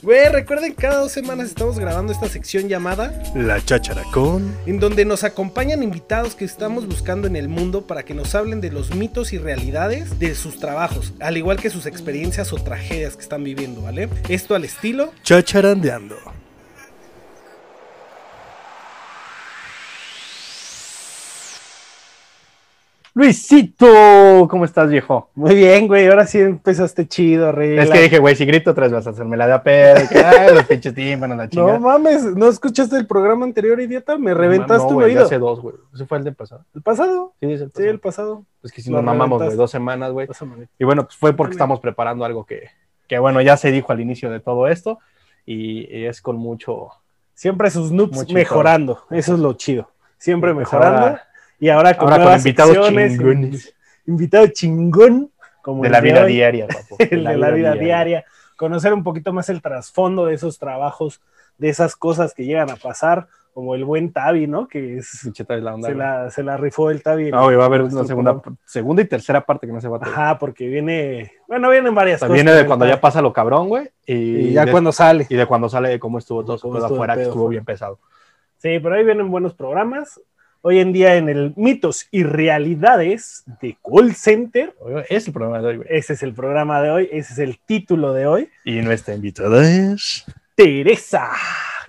Güey, recuerden, cada dos semanas estamos grabando esta sección llamada La cháchara con. en donde nos acompañan invitados que estamos buscando en el mundo para que nos hablen de los mitos y realidades de sus trabajos, al igual que sus experiencias o tragedias que están viviendo, ¿vale? Esto al estilo Chacharandeando. Luisito, ¿cómo estás, viejo? Muy bien, güey, ahora sí empezaste chido, rey. Es que dije, güey, si grito tres vas a hacerme la de a pedo. que, ay, los pinches tímpanos, la No chingada. mames, ¿no escuchaste el programa anterior, idiota? Me reventaste no, güey, oído. Hace dos, güey. Ese fue el del pasado. ¿El pasado? Sí, es el Sí, pasado. el pasado. Es que si nos mamamos, güey, dos semanas, güey. Y bueno, pues fue porque estamos preparando algo que, que, bueno, ya se dijo al inicio de todo esto. Y, y es con mucho. Siempre sus noobs mejorando, eso es lo chido. Siempre Pues mejorando. ahora- y ahora con, ahora con invitados chingones. Invitado chingón. Como De el la vida hoy, diaria, papo. el de la vida diaria. Conocer un poquito más el trasfondo de esos trabajos, de esas cosas que llegan a pasar, como el buen Tavi, ¿no? Que es, la onda, se, la, se la rifó el Tavi. No, güey, va a haber una segunda, segunda y tercera parte que no se va a tener. Ajá, porque viene, bueno, vienen varias cosas. Viene de cuando el ya pasa lo cabrón, güey. Y, Y ya de, cuando sale. y de cuando sale de cómo estuvo todo Cómo estuvo el afuera, que estuvo bien pesado. Sí, pero ahí vienen buenos programas. Hoy en día en el mitos y realidades de call center. Es el problema de hoy, güey. Ese es el programa de hoy, ese es el título de hoy. Y nuestra invitada es. Teresa.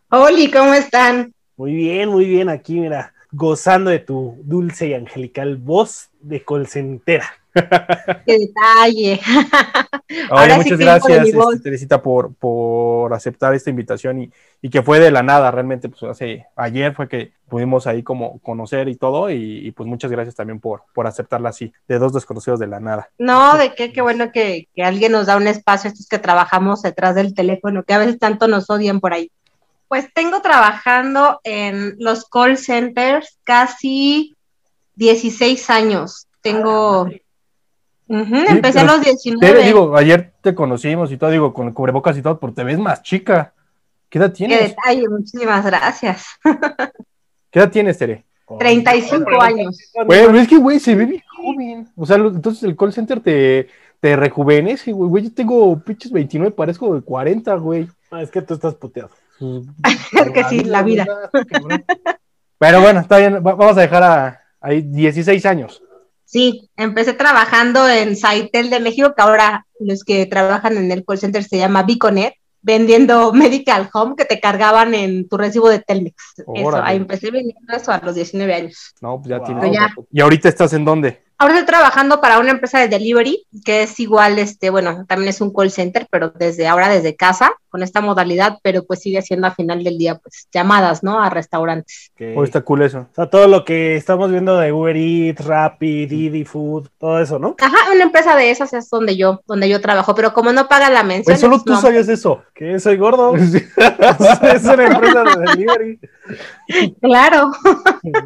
Oli, ¿cómo están? Muy bien, muy bien aquí, mira, gozando de tu dulce y angelical voz de colcentera. Qué detalle. Ahora muchas gracias, este, Teresita, por, por aceptar esta invitación y, y que fue de la nada, realmente, pues hace ayer fue que pudimos ahí como conocer y todo, y, y, pues muchas gracias también por, por aceptarla así, de dos desconocidos de la nada. No, de qué, qué bueno que, que alguien nos da un espacio, estos que trabajamos detrás del teléfono, que a veces tanto nos odian por ahí. Pues tengo trabajando en los call centers casi 16 años. Tengo. Ujú, empecé a los Tere, 19. digo, ayer te conocimos y todo, digo, con el cubrebocas y todo, pero te ves más chica. ¿Qué edad Qué tienes? detalle, muchísimas gracias. ¿Qué edad tienes, Tere? 35 años. Güey, pero es que, güey, se ve bien joven. O sea, lo- entonces el call center te, te rejuvenece, güey. Güey, yo tengo pinches 29, parezco de 40, güey. Ah, es que tú estás puteado. Es que sí, la vida. Pero bueno, está bien. va- Vamos a dejar a, ahí 16 años. Sí, empecé trabajando en Saitel de México, que ahora los que trabajan en el call center se llama Biconet, vendiendo Medical Home que te cargaban en tu recibo de Telmex. Eso, ahí empecé vendiendo eso a los 19 años. No, pues ya Wow. tienes. Ya. ¿Y ahorita estás en dónde? Ahora estoy trabajando para una empresa de delivery, que es igual, este, bueno, también es un call center, pero desde ahora desde casa, con esta modalidad, pero pues sigue siendo a final del día, pues, llamadas, ¿no? A restaurantes. Ok. ¿O está cool eso? O sea, todo lo que estamos viendo de Uber Eats, Rappi, Didi Food, todo eso, ¿no? Ajá, una empresa de esas es donde yo, donde yo trabajo, pero como no paga la mención. Güey, solo pues, tú no. sabías eso. Que soy gordo. es una empresa de delivery. Claro.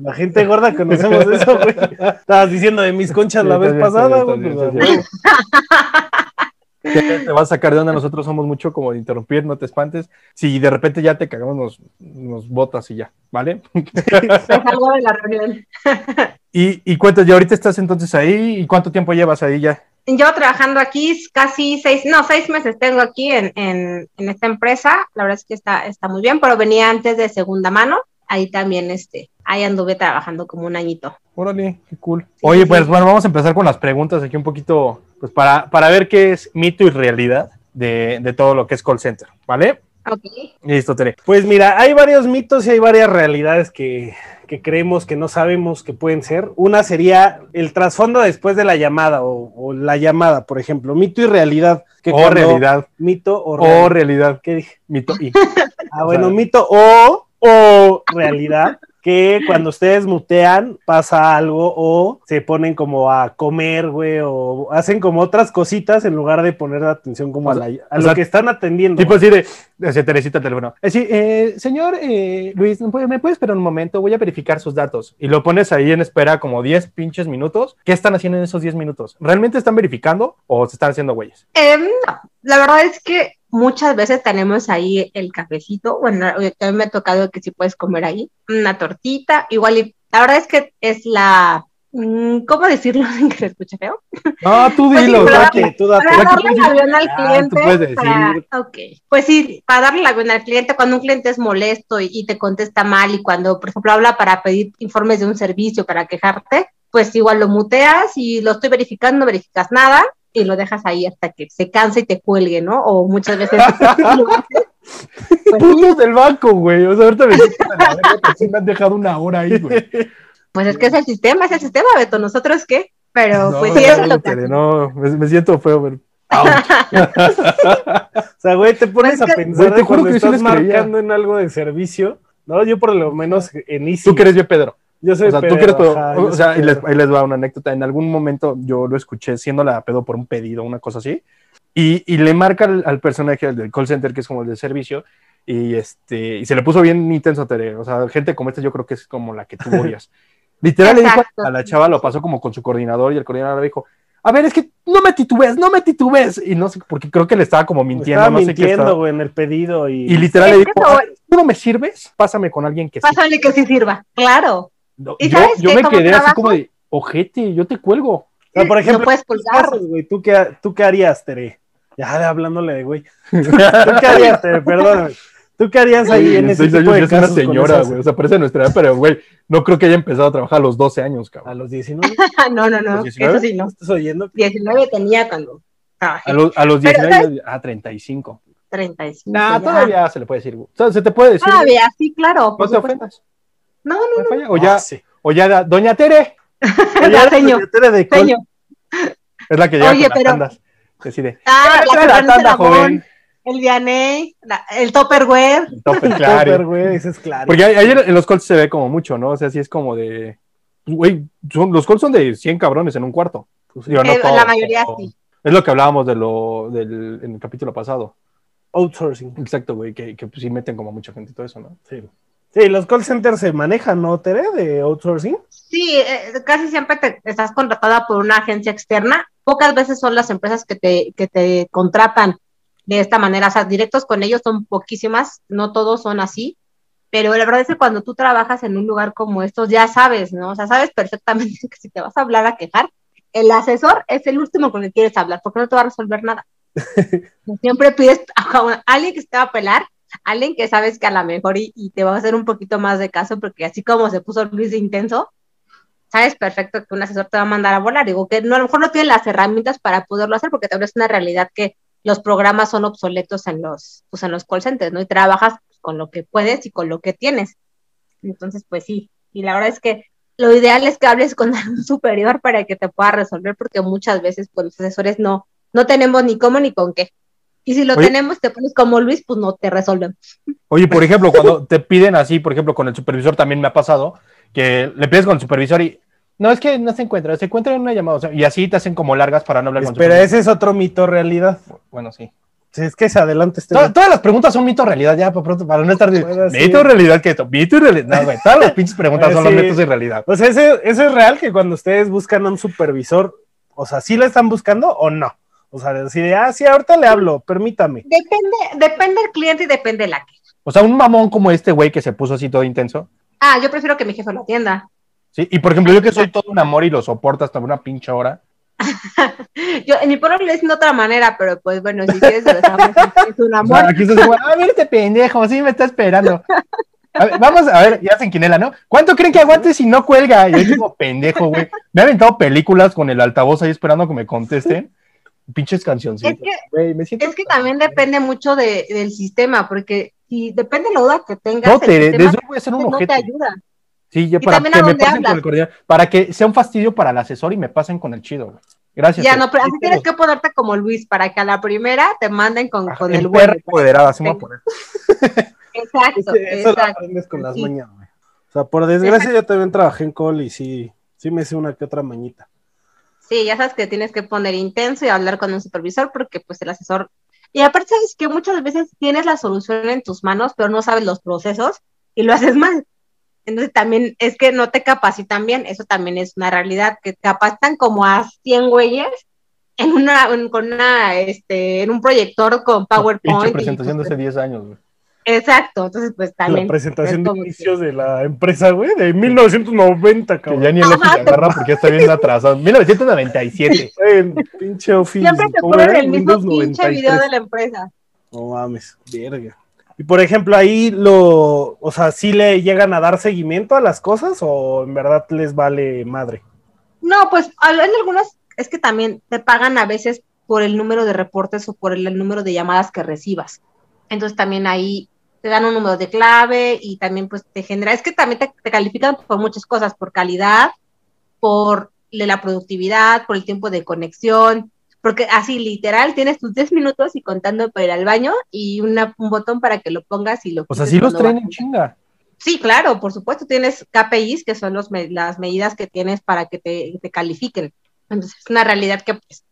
La gente gorda conocemos eso, güey. Estabas diciendo de mis conchas la vez pasada, güey. pues, está bien, ¿Qué te vas a sacar de onda? Nosotros somos mucho como de interrumpir, no te espantes. Si de repente ya te cagamos, nos, nos botas y ya, ¿vale? Salgo de la reunión. y, y ya ahorita estás entonces ahí, ¿y cuánto tiempo llevas ahí ya? Yo trabajando aquí casi seis, no, seis meses tengo aquí en, en, en esta empresa. La verdad es que está, está muy bien, pero venía antes de segunda mano. Ahí también, este, ahí anduve trabajando como un añito. Órale, qué cool. Oye, pues bueno, vamos a empezar con las preguntas aquí un poquito, pues para, para ver qué es mito y realidad de, de todo lo que es call center, ¿vale? Ok. Listo, Tere. Pues mira, hay varios mitos y hay varias realidades que, que creemos que no sabemos que pueden ser. Una sería el trasfondo después de la llamada o, o la llamada, por ejemplo. Mito y realidad. Que O cuando- realidad. Mito o O realidad. realidad. ¿Qué dije? Mito y. Ah, bueno, O sea- mito o, o realidad. Que cuando ustedes mutean pasa algo o se ponen como a comer, güey, o hacen como otras cositas en lugar de poner atención como O a, la- a lo sea, que están atendiendo. Tipo así de, de Teresita el teléfono. Así, eh, señor eh, Luis, ¿me puede, ¿me puede esperar un momento? Voy a verificar sus datos. Y lo pones ahí en espera como 10 pinches minutos. ¿Qué están haciendo en esos 10 minutos? ¿Realmente están verificando o se están haciendo güeyes? No, la verdad es que muchas veces tenemos ahí el cafecito. Bueno, a mí me ha tocado que si puedes comer ahí una tortita, igual y La verdad es que es la, mm, ¿cómo decirlo sin que se escuche feo? No, tú Pues sí, dilo, pero- date. tú date. Para darle el avión al Ah, cliente. decir. para- ok. Pues sí, para darle el avión al cliente, cuando un cliente es molesto y, y te contesta mal, y cuando, por ejemplo, habla para pedir informes de un servicio, para quejarte, pues igual lo muteas y lo estoy verificando, no verificas nada y lo dejas ahí hasta que se canse y te cuelgue, ¿no? O muchas veces. Pues sí, Putos del banco, güey. O sea, ahorita me dicen, "A la verga, que sí me han dejado una hora ahí, güey. pues es que es el sistema, es el sistema, Beto. ¿Nosotros qué? Pero No, pues sí, eso es lo que no, me, me siento feo, pero. O sea, güey, te pones Pues a que- pensar Güey, te cuando que estás creía. marcando en algo de servicio, ¿no? Yo por lo menos en Easy. Tú que eres yo, Pedro. Yo soy O sea, tú Pedro, que eres pedo. ajá, O sea, ahí les, ahí les va una anécdota. En algún momento yo lo escuché siendo la pedo por un pedido, una cosa así. Y, y le marca al, al personaje del call center, que es como el de servicio, y este y se le puso bien intenso, Tere. O sea, gente como esta yo creo que es como la que tú odias. Literal le dijo a la chava, lo pasó como con su coordinador, y el coordinador le dijo, a ver, es que no me titubes, no me titubes. Y no sé, porque creo que le estaba como mintiendo, Estaba no sé qué mintiendo, estaba. güey, en el pedido y... Y literal le dijo, no- "A ver, ¿tú no me sirves? Pásame con alguien que sí. Pásale que sí sirva, claro. No, ¿Y yo sabes yo qué? me quedé así trabajo- como de, ojete, yo te cuelgo. O sea, por No ejemplo, puedes colgar. casos, güey, ¿tú qué, ¿tú qué harías, Tere? Ya hablándole de güey. ¿Tú qué harías, Tere? Perdóname. ¿Tú qué harías ahí en ese 16 tipo años de es una señora, güey. O sea, parece nuestra edad, pero, güey, no creo que haya empezado a trabajar a los 12 años, A cabrón. los 19, no, no, no, ¿Los 19? eso sí, no. ¿estás oyendo? 19 tenía cuando trabajé. A los, a los Pero, 19 años, a 35. 35. Nah, ya. todavía se le puede decir, güey. O sea, se te puede decir. Todavía, sí, claro. No te ofendas. No, no no, falla. O ya, Ah, sí. o ya, da- doña Tere, no, ya, señor, Tere de col- es la que llega Oye, con pero- las tandas. Decide. Ah, la la tanda, el joven. el Vianey, el Topperware. Tope, Topper, claro. güey, ese es claro. Porque ahí ahí en los calls se ve como mucho, ¿no? O sea, sí es como de. Güey, son, los calls son de 100 cabrones en un cuarto. Digo, no Eh, todos, la mayoría pero- sí. Es lo que hablábamos de lo, del, en el capítulo pasado. Outsourcing. Exacto, güey, que, que pues, sí meten como mucha gente y todo eso, ¿no? Sí. Sí, los call centers se manejan, ¿no, Tere? De outsourcing. Sí, eh, casi siempre te estás contratada por una agencia externa. Pocas veces son las empresas que te, que te contratan de esta manera. O sea, directos con ellos son poquísimas, no todos son así. Pero la verdad es que cuando tú trabajas en un lugar como estos, ya sabes, ¿no? O sea, sabes perfectamente que si te vas a hablar a quejar, el asesor es el último con el que quieres hablar, porque no te va a resolver nada. Siempre pides a alguien que te va a apelar, alguien que sabes que a lo mejor y, y te va a hacer un poquito más de caso, porque así como se puso Luis de intenso, sabes perfecto que un asesor te va a mandar a volar. Digo que no, a lo mejor no tiene las herramientas para poderlo hacer, porque también es una realidad que los programas son obsoletos en los, pues en los call centers, ¿no? Y trabajas con lo que puedes y con lo que tienes. Entonces, pues sí. Y la verdad es que lo ideal es que hables con un superior para que te pueda resolver, porque muchas veces, pues los asesores no, no tenemos ni cómo ni con qué. Y si lo Oye. tenemos, te pones como Luis, pues no te resuelven. Oye, por ejemplo, cuando te piden así, por ejemplo, con el supervisor también me ha pasado, que le pides con el supervisor y. No, es que no se encuentra, se encuentra en una llamada. o sea, y así te hacen como largas para no hablar con el Espera, supervisor. ese es otro mito realidad. Bueno, sí. Sí, es que se adelante este. Todas, todas las preguntas son mito realidad, ya, para, pronto, para no estar. Bueno, sí. Mito o realidad, que esto, mito y realidad. No, güey, todas las pinches preguntas Bueno, son los sí. mitos y realidad. O sea, ese- eso es real que cuando ustedes buscan a un supervisor, o sea, ¿sí le están buscando o no? O sea, decide, ah, sí, ahorita le hablo, permítame. Depende, depende del cliente y depende de la que. O sea, un mamón como este güey que se puso así todo intenso. Ah, yo prefiero que mi jefe lo atienda. Sí, y por ejemplo, yo que soy todo un amor y lo soporto hasta una pinche hora. Yo, en mi pueblo le dicen de otra manera, pero pues bueno, si quieres, lo dejamos, es un O amor. sea, aquí estás igual, a ver este pendejo, sí me está esperando. A ver, vamos a ver, ya hacen quinela, ¿no? ¿Cuánto creen que aguante si no cuelga? Y yo como pendejo, güey. Me ha aventado películas con el altavoz ahí esperando que me contesten. Pinches cancioncitas. Es que- Güey, me siento... Es que también depende mucho de, del sistema, porque si depende de la duda que tengas, No, el te, sistema desde voy a ser un no te ayuda. Sí, ya para que me pasen con el coordinador. Para que sea un fastidio para el asesor y me pasen con el chido, güey. Gracias. Ya no, pero así Sí, tienes que ponerte como Luis, para que a la primera te manden con, Ajá, con el perra bueno. empoderada, así me voy a poner. Exacto, eso lo exacto. aprendes con las Sí. mañas, güey. O sea, por desgracia yo también trabajé en call y sí, sí me hice una que otra mañita. Sí, ya sabes que tienes que poner intenso y hablar con un supervisor porque pues el asesor... Y aparte sabes que muchas veces tienes la solución en tus manos, pero no sabes los procesos y lo haces mal. Entonces también es que no te capacitan bien, eso también es una realidad, que te capacitan como a 100 güeyes en una, en- con una, este, en un proyector con PowerPoint. y, presentación de pues, hace 10 años, güey. Exacto, entonces pues también. La presentación es de como que- inicios de la empresa, güey, de 1990, Que cabrón. ya ni el ojo Ajá, se agarra porque ya está bien atrasado. 1997. En pinche Office. Siempre te el mismo Windows pinche 93. video de la empresa. No mames, verga. Y por ejemplo, ahí lo, o sea, ¿sí le llegan a dar seguimiento a las cosas o en verdad les vale madre? No, pues en algunos es que también te pagan a veces por el número de reportes o por el, el número de llamadas que recibas. Entonces también ahí te dan un número de clave y también pues te genera, es que también te, te califican por muchas cosas, por calidad, por la productividad, por el tiempo de conexión, porque así literal tienes tus 10 minutos y contando para ir al baño y una- un botón para que lo pongas y lo O sea, quites sí los traen en chinga. Sí, claro, por supuesto, tienes KPIs, que son los las medidas que tienes para que te, te califiquen. Entonces, es una realidad que, pues,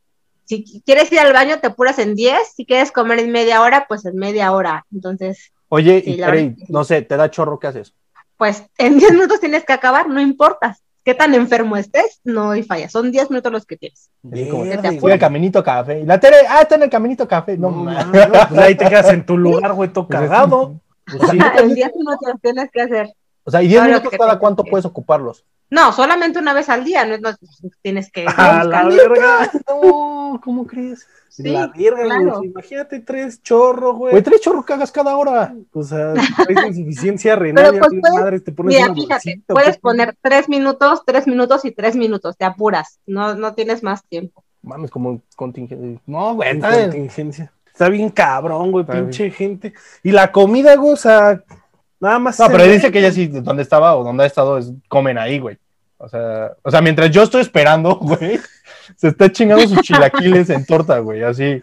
si quieres ir al baño, te apuras en 10, si quieres comer en media hora, pues en media hora. Entonces, Oye, Sí, y sí. no sé, te da chorro, ¿qué haces? pues en 10 minutos tienes que acabar, no importa. Qué tan enfermo estés, no hay falla. Son 10 minutos los que tienes. Fui al caminito café. Y la Tere, ah, está en el caminito café. No, No, mames. mames, pues ahí te quedas en tu lugar, güey, todo cagado. Pues sí. en 10 minutos tienes que hacer. O sea, ¿y 10 Todo lo minutos cada cuánto que- puedes ocuparlos? No, solamente una vez al día, no, no tienes que A la verga. No, ¿cómo crees? Sí, la verga, claro. güey. Imagínate tres chorros, güey. Güey, tres chorros cagas cada hora. O sea, traes insuficiencia renal. Y pues, puedes- madres, te pones Mira, una fíjate, bolsita, puedes ¿qué? poner tres minutos, tres minutos y tres minutos, te apuras, no, no tienes más tiempo. Mames, como contingente. No, güey, está contingencia. Está bien cabrón, güey, Está pinche gente. Y la comida, güey, o sea, nada más. No, pero ve, dice que ella sí, donde estaba o donde ha estado, es, comen ahí, güey. O sea, o sea, mientras yo estoy esperando, güey, se está chingando sus chilaquiles en torta, güey, así.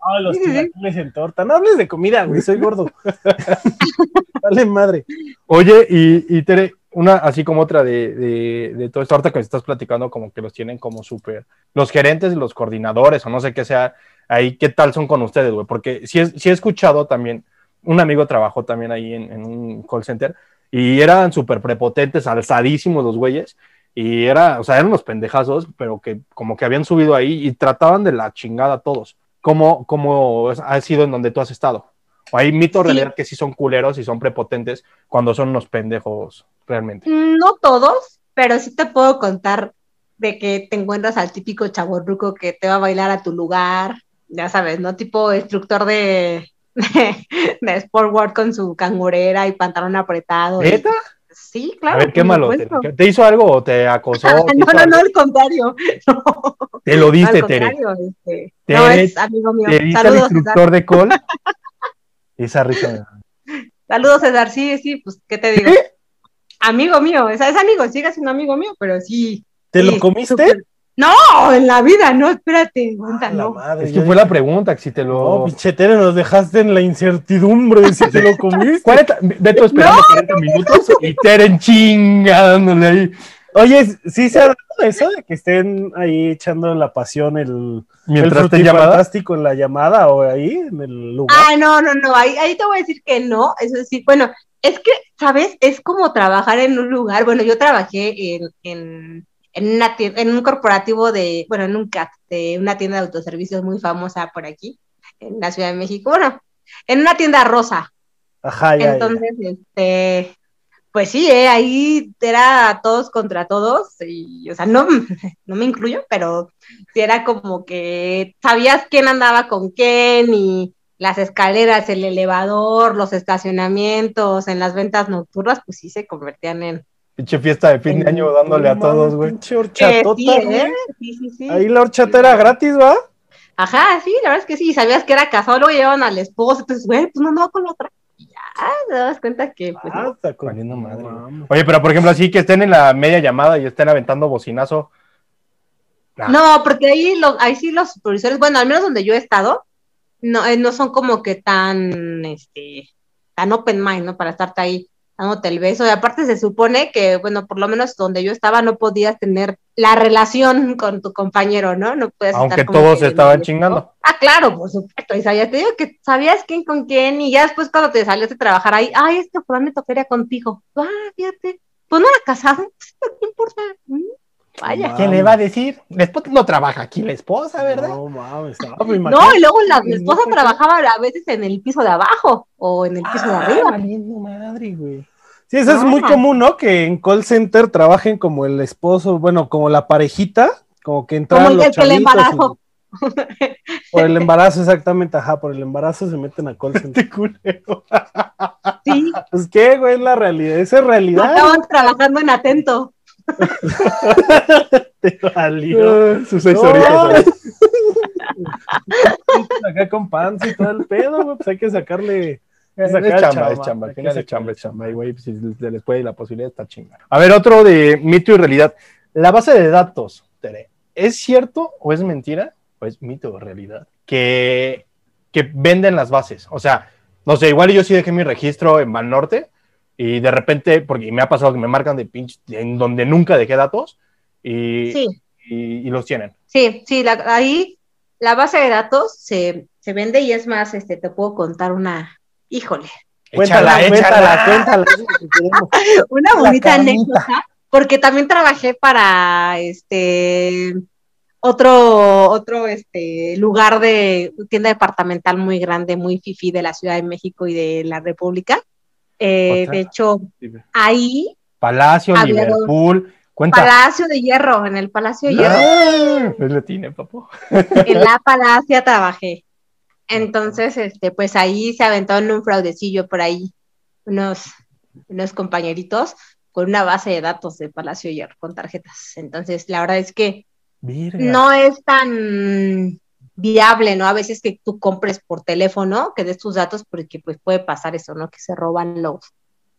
Ah, los Sí, sí, sí. chilaquiles en torta. No hables de comida, güey, soy gordo. Dale madre. Oye, y, y Tere, una así como otra de, de, de todo esto, ahorita que estás platicando, como que los tienen como súper, los gerentes, los coordinadores, o no sé qué sea, ahí, ¿qué tal son con ustedes, güey? Porque sí, es- sí he escuchado también, un amigo trabajó también ahí en, en un call center, y eran súper prepotentes, alzadísimos los güeyes, y era, o sea, eran unos pendejazos, pero que como que habían subido ahí y trataban de la chingada a todos. ¿Cómo, cómo es- ha sido en donde tú has estado? ¿O hay mito Sí. realidad que sí son culeros y son prepotentes cuando son unos pendejos realmente? No todos, pero sí te puedo contar de que te encuentras al típico chaborruco que te va a bailar a tu lugar, ya sabes, ¿no? Tipo instructor de, de, de Sportboard con su cangurera y pantalón apretado. y- ¿Neta? Sí, claro. a ver, qué malo. ¿Te, hizo algo o te acosó? ¿Te, no, no, algo? no, al contrario. No, Te lo diste, Tere. Este, Tere, no, es amigo mío. Te diste al Saludos, César. instructor de call. Esa risa. Saludos, César. Sí, sí, pues, ¿qué te digo? Amigo mío, es, es amigo, sigue siendo amigo mío, pero sí. ¿Te sí, lo comiste? súper- No, en la vida, no, espérate, aguanta, Ah, no. madre, Es que fue dije, la pregunta, que si te No, lo... pinche Tere, nos dejaste en la incertidumbre de si te lo comiste. 40, Beto esperando 40 minutos y Tere en chinga dándole ahí. Oye, ¿sí se ha dado eso de que estén ahí echando la pasión el, Mientras el te fantástico en la llamada o ahí en el lugar? Ah, no, no, no, ahí, ahí te voy a decir que no, eso sí, bueno, es que, ¿sabes? Es como trabajar en un lugar, bueno, yo trabajé en, en, en, una tien- en un corporativo de, bueno, en un CAT, de una tienda de autoservicios muy famosa por aquí, en la Ciudad de México, bueno, en una tienda rosa, Ajá, ya, ya. entonces, este, pues sí, eh, ahí era todos contra todos, y, o sea, no, no me incluyo, pero sí era como que sabías quién andaba con quién y las escaleras, el elevador, los estacionamientos, en las ventas nocturnas, pues sí se convertían en... Pinche fiesta de fin de año dándole a No todos, güey. Pinche Eh, horchatota, sí, güey. ¿eh? sí, sí, sí. Ahí la horchata era gratis, ¿va? Ajá, sí, la verdad es que sí, sabías que era casado, luego llevaban al esposo, entonces, güey, pues no andaba con la otra. Ya, te das cuenta que, pues, Ah, no. está madre, no mames. Oye, pero por ejemplo, así que estén en la media llamada y estén aventando bocinazo. No, porque ahí, los, ahí sí los supervisores, bueno, al menos donde yo he estado, no, eh, no son como que tan, este, tan open mind, ¿no? Para estarte ahí dándote el beso. Y aparte se supone que, bueno, por lo menos donde yo estaba no podías tener la relación con tu compañero, ¿no? No puedes Aunque estar todos que estaban chingando. ¿no? Ah, claro, por supuesto. Y sabías, te digo que sabías quién con quién y ya después cuando te salías de trabajar ahí, ay, es que fulano me tocaría contigo. Ah, fíjate. Pues no era casado, no importa. Mm. Vaya. ¿Quién le va a decir? La esposa no trabaja aquí, la esposa, ¿verdad? No mames. ah, No, y luego la No, esposa pues, trabajaba a veces en el piso de abajo o en el piso de Ah, arriba. valiendo madre, güey. Sí, eso es muy común, ¿no? Que en call center trabajen como el esposo, bueno, como la parejita, como que entran Como el, los el que le chavitos embarazó. y- por el embarazo, exactamente, ajá, por el embarazo se meten a call center. Sí, Pues qué, güey, es la realidad, esa es realidad. estaban trabajando en atento. Te valió. Sus seis No. horitas. Acá con pants y todo el pedo, güey, pues hay que sacarle. Es sacar chamba, chamba, es chamba. Al final es chamba, es chamba. Y, güey, pues, si se les puede la posibilidad, está chingada. A ver, otro de mito y realidad. La base de datos, Tere, ¿es cierto o es mentira? ¿O es mito o realidad? Que, que venden las bases. O sea, no sé, igual yo sí dejé mi registro en Banorte y de repente, porque me ha pasado que me marcan de pinche, en donde nunca dejé datos y, Sí, y, y los tienen. sí, sí, la- ahí la base de datos se, se vende y es más, este, te puedo contar una, híjole, Cuéntala, Échala, cuéntala, cuéntala. queremos. una bonita anécdota, porque también trabajé para este otro, otro este lugar de tienda departamental muy grande, muy fifi de la Ciudad de México y de la República. Eh, de hecho, ahí, Palacio. Liverpool. Cuenta. Palacio de Hierro, en el Palacio de Hierro, Ah, es latine, papo. en la Palacia trabajé. Entonces, este, pues ahí se aventaron un fraudecillo por ahí, unos, unos compañeritos con una base de datos de Palacio Hierro con tarjetas. Entonces, la verdad es que Virga. no es tan viable, ¿no? A veces que tú compres por teléfono, que des tus datos, porque pues puede pasar eso, ¿no? Que se roban los,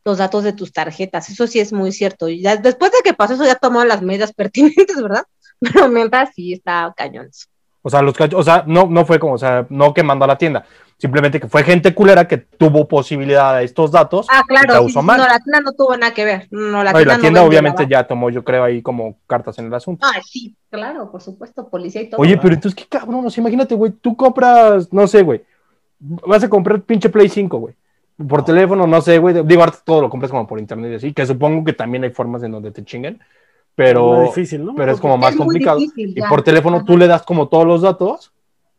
los datos de tus tarjetas. Eso sí es muy cierto. Y ya, después de que pasó eso, ya tomaron las medidas pertinentes, ¿verdad? Pero mientras sí está cañón. eso. O sea, los o sea, no, no fue como, o sea, no quemando a la tienda. Simplemente que fue gente culera que tuvo posibilidad de estos datos. Ah, claro, sí, mal. no, la tienda no tuvo nada que ver. No, la No, tienda, la tienda obviamente ya tomó, yo creo, ahí como cartas en el asunto. Ah, sí, claro, por supuesto, policía y todo. Oye, ¿verdad? pero entonces, qué cabrón, o sea, imagínate, güey, tú compras, no sé, güey, vas a comprar pinche Play 5, güey, por teléfono, no sé, güey, digo, ahorita todo lo compras como por internet y así, que supongo que también hay formas en donde te chinguen, pero, Muy difícil, ¿no? pero es como más Es complicado. difícil, Y por teléfono Ajá. tú le das como todos los datos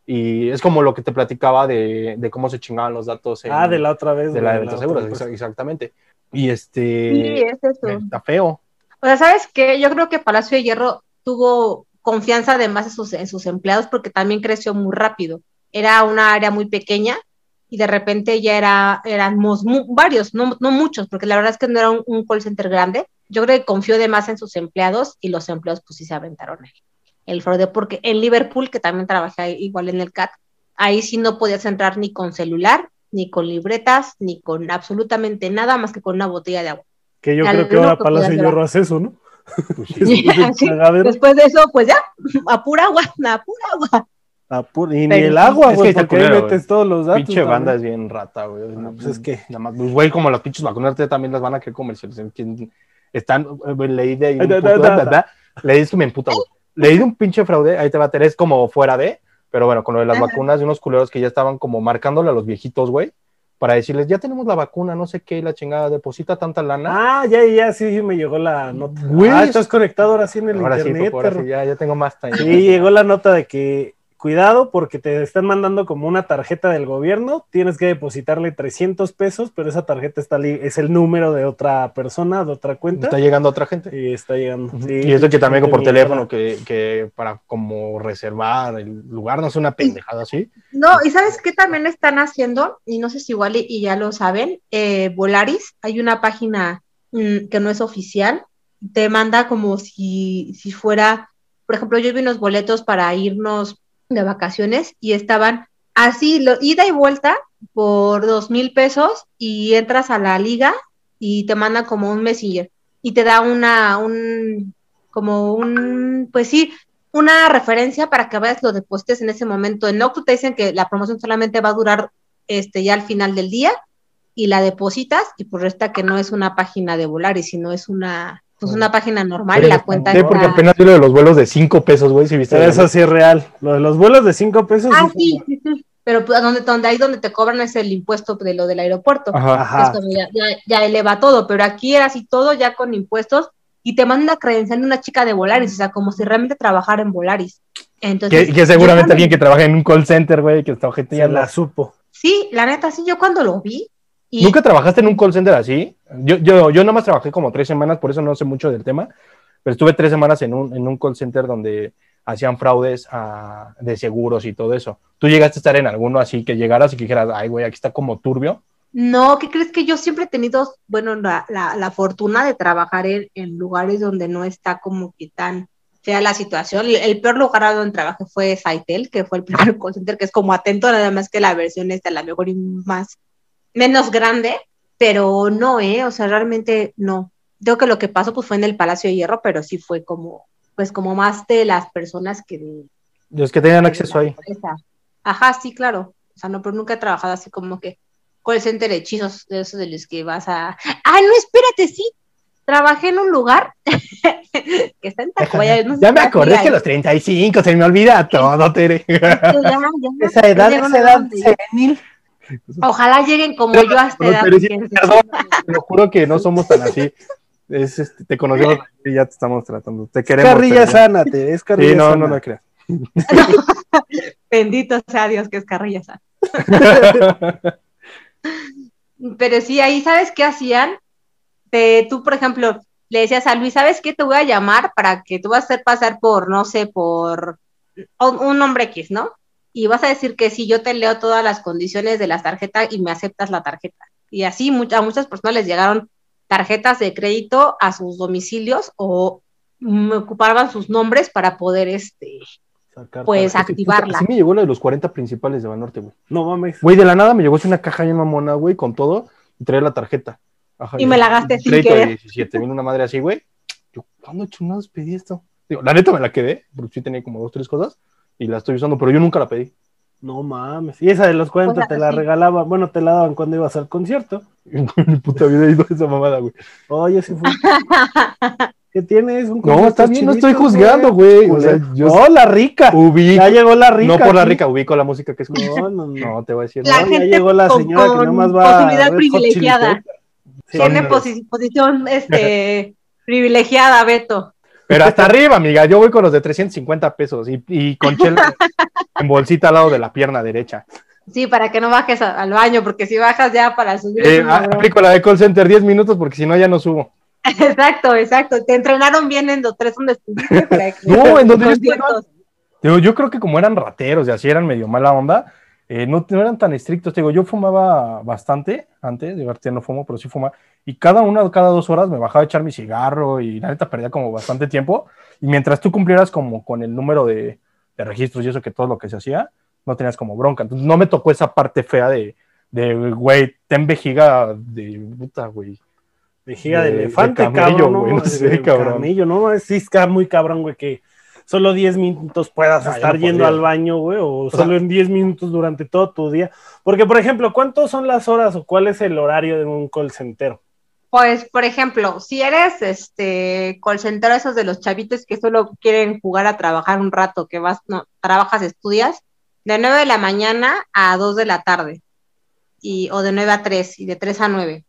y es como lo que te platicaba de, de cómo se chingaban los datos en- Ah, de la otra vez. de la de ventas seguras, exa- exactamente. Y este, Sí, es eso. está feo. O sea, ¿sabes qué? Yo creo que Palacio de Hierro tuvo confianza además en sus, en sus empleados porque también creció muy rápido. Era una área muy pequeña y de repente ya era, éramos varios, no, no muchos, porque la verdad es que no era un, un call center grande. Yo creo que confió de más en sus empleados y los empleados pues sí se aventaron el, el fraude, porque en Liverpool, que también trabajé igual en el CAT, ahí sí no podías entrar ni con celular, ni con libretas, ni con absolutamente nada más que con una botella de agua. Que yo Al creo que ahora Palacio puedas Hierro hace eso, ¿no? Pues sí. Después de eso, pues ya, a pura agua, a pura agua. a pu- y ni el agua, Es que porque ahí metes todos los datos. Pinche banda es bien rata, güey. Ah, pues es que- Nada más, pues, güey, como las pinches vacunas también las van a querer comercializar. ¿Quién- Están, eh, leí de ahí un Ay, da, puto- da, da, da, leí que me emputa, güey. Leí de un pinche fraude, ahí te va a tener, es como fuera de, pero bueno, con lo de las Ajá. vacunas de unos culeros que ya estaban como marcándole a los viejitos, güey, para decirles, ya tenemos la vacuna, no sé qué, y la chingada, deposita tanta lana. Ah, ya, ya, sí, sí, me llegó la nota. Güey, ah, es- estás conectado ahora sí en el ahora sí, internet. papu, ahora sí, ya, ya tengo más time. Sí, llegó la nota de que cuidado porque te están mandando como una tarjeta del gobierno, tienes que depositarle 300 pesos, pero esa tarjeta está es el número de otra persona, de otra cuenta. Está llegando otra gente. y está llegando. Sí, y eso que también por teléfono, que, que para como reservar el lugar, no es una pendejada así. No, y ¿sabes qué también están haciendo? Y no sé si igual y, y ya lo saben, eh, Volaris, hay una página mm, que no es oficial, te manda como si, si fuera, por ejemplo, yo vi unos boletos para irnos de vacaciones y estaban así, lo, ida y vuelta por dos mil pesos y entras a la liga y te manda como un messenger y te da una, un, como un, pues sí, una referencia para que vayas lo deposites en ese momento. En Octo te dicen que la promoción solamente va a durar este ya al final del día y la depositas y por resta que no es una página de Volaris, sino es una pues una página normal y la cuenta Sí, porque apenas vi lo de los vuelos de 5 pesos, güey, si viste. Pero eso sí es real. Lo de los vuelos de 5 pesos. Ah, sí sí, sí. Pero pues, donde, donde ahí donde te cobran es el impuesto de lo del aeropuerto. Ajá. Ajá. Es cuando ya, ya, ya eleva todo, pero aquí era así todo ya con impuestos y te manda una credencial de una chica de Volaris, o sea, como si realmente trabajara en Volaris. Entonces, Que, que seguramente alguien que trabaja en un call center, güey, que está gente Ya la supo. Sí, la neta, sí, yo cuando lo vi. Y ¿Nunca trabajaste en un call center así? Yo, yo, yo nada más trabajé como tres semanas, por eso no sé mucho del tema, pero estuve tres semanas en un, en un call center donde hacían fraudes ah, de seguros y todo eso. ¿Tú llegaste a estar en alguno así que llegaras y que dijeras, ay, güey, aquí está como turbio? No, ¿qué crees que yo siempre he tenido, bueno, la, la, la fortuna de trabajar en, en lugares donde no está como que tan fea la situación? El, el peor lugar a donde trabajé fue Saitel, que fue el primer call center, que es como atento, nada más que la versión esta, la mejor y más, menos grande, pero no, ¿eh? O sea, realmente no. Creo que lo que pasó pues fue en el Palacio de Hierro, pero sí fue como, pues como más de las personas que de, Los que tenían acceso ahí. empresa. Ajá, sí, claro. O sea, no, pero nunca he trabajado así como que call center hechizos de esos de los que vas a. Ah, no, espérate, sí. Trabajé en un lugar que está en Tacubaya. no sé Ya me acordé que a los 35 se me olvida todo, Tere. ya, ya, Esa edad, esa edad senil. Ojalá lleguen como yo a esta Pero, edad. Fíjense. perdón, te lo juro que no somos tan así. Es, este, te conocemos y ya te estamos tratando. Te queremos. Carrilla pero sana, te es carrilla Sí, no, sana. no, no creas. Bendito sea Dios que es carrilla sana. Pero sí, ahí, ¿sabes qué hacían? Te- tú, por ejemplo, le decías a Luis, ¿sabes qué? Te voy a llamar para que tú vas a hacer pasar por, no sé, por un, un nombre X, ¿no? Y vas a decir que sí, yo te leo todas las condiciones de la tarjeta y me aceptas la tarjeta. Y así a muchas personas les llegaron tarjetas de crédito a sus domicilios o me ocupaban sus nombres para poder, este, Sacar pues, activarla. Así me llegó la de los 40 principales de Banorte, güey. No mames. Güey, de la nada me llegó así una caja bien mamona, güey, con todo, y traía la tarjeta. Ajá, Y me la gasté sin crédito de querer. 17 mil, una madre así, güey. Yo, ¿cuándo chingados pedí esto? Digo, la neta me la quedé, porque sí tenía como dos, tres cosas, y la estoy usando, pero yo nunca la pedí. No mames. Y esa de los 40 O sea, te la sí. regalaban, bueno, te la daban cuando ibas al concierto. Mi puta vida ido a esa mamada, güey. Oye, sí fue. ¿Qué tienes? Un No, está bien, no estoy juzgando, güey. O sea, yo No, la rica. ubico. Ya llegó la rica. no por la rica, ubico la música que escucho. No, no, no. No, te voy a decir. La no, ya gente llegó la con- señora que con nomás va a posibilidad Chili privilegiada. Sí. Tiene posi- posición este, privilegiada, Beto. Pero hasta arriba, amiga. Yo voy con los de 350 pesos y, y con chela en bolsita al lado de la pierna derecha. Sí, para que no bajes a- al baño, porque si bajas ya para subir. Eh, aplico la de call center 10 minutos porque si no ya no subo. Exacto, exacto. Te entrenaron bien en los tres donde estuviste. No, en donde yo yo creo que como eran rateros y así eran medio mala onda, eh, no, no eran tan estrictos. Te Digo, yo fumaba bastante antes, de no fumo, pero sí fumaba. Y cada una o cada dos horas me bajaba a echar mi cigarro y la neta perdía como bastante tiempo. Y mientras tú cumplieras como con el número de, de registros y eso que todo lo que se hacía, no tenías como bronca. Entonces no me tocó esa parte fea de, de güey, ten vejiga de puta, güey. Vejiga de, De- elefante, de camello, cabrón. ¿no? güey, no De- sé, de cabrón. Camello, ¿no? Sí, está muy cabrón, güey, que solo 10 minutos puedas Ah, estar no yendo al baño, güey, o, solo en 10 minutos durante todo tu día. Porque, por ejemplo, ¿cuántos son las horas o cuál es el horario de un call center? Pues, por ejemplo, si eres este call center, esos de los chavitos que solo quieren jugar a trabajar un rato, que vas, no, trabajas, estudias, de 9 de la mañana a 2 de la tarde, y, o de 9 a 3, y de 3 a 9.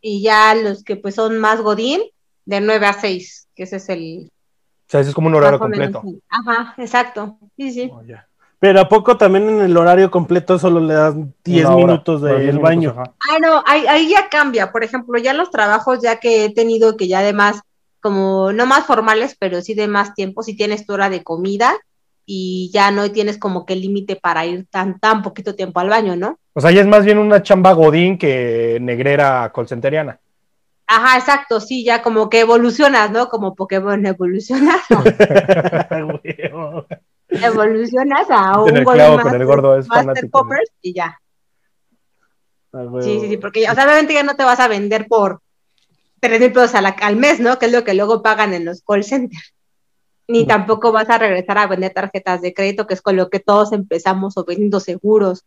Y ya los que pues son más godín, de 9 a 6, que ese es el... O sea, ese es como un horario menos completo. el- Ajá, exacto. Sí, sí. Oh, ya. Pero ¿a poco también en el horario completo solo le das 10 Una hora, minutos bueno, 10 del minutos, baño? Ah, no, ahí, ahí ya cambia. Por ejemplo, ya los trabajos ya que he tenido, que ya además, como no más formales, pero sí de más tiempo, si tienes tu hora de comida y ya no tienes como que límite para ir tan, tan poquito tiempo al baño, ¿no? O sea, ya es más bien una chamba godín que negrera colcenteriana. Ajá, exacto, sí, ya como que evolucionas, ¿no? Como Pokémon evolucionas, evolucionas a un clavo con el gordo es Master. Poppers y ya. ah. Sí, sí, sí, porque ya, o sea, obviamente ya no te vas a vender por tres mil pesos al mes, ¿no? Que es lo que luego pagan en los call centers. Ni tampoco vas a regresar a vender tarjetas de crédito, que es con lo que todos empezamos o vendiendo seguros.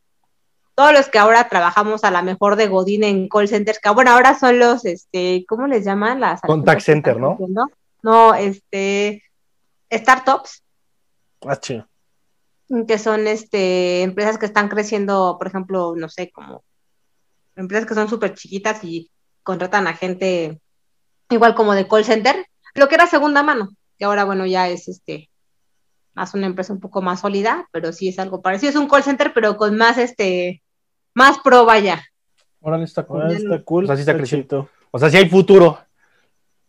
Todos los que ahora trabajamos a la mejor de Godín en call centers, que bueno, ahora son los, este, ¿cómo les llaman? Las Contact center, ¿no? No, este, startups, Ah, chido. que son este empresas que están creciendo, por ejemplo, no sé, como empresas que son súper chiquitas y contratan a gente igual como de call center. lo que era segunda mano, que ahora, bueno, ya es este, más una empresa un poco más sólida, pero sí es algo parecido. Es un call center, pero con más, este, más pro, vaya. Órale, está cool. Ah, está cool. O sea, sí está está creciendo. O sea, si hay futuro.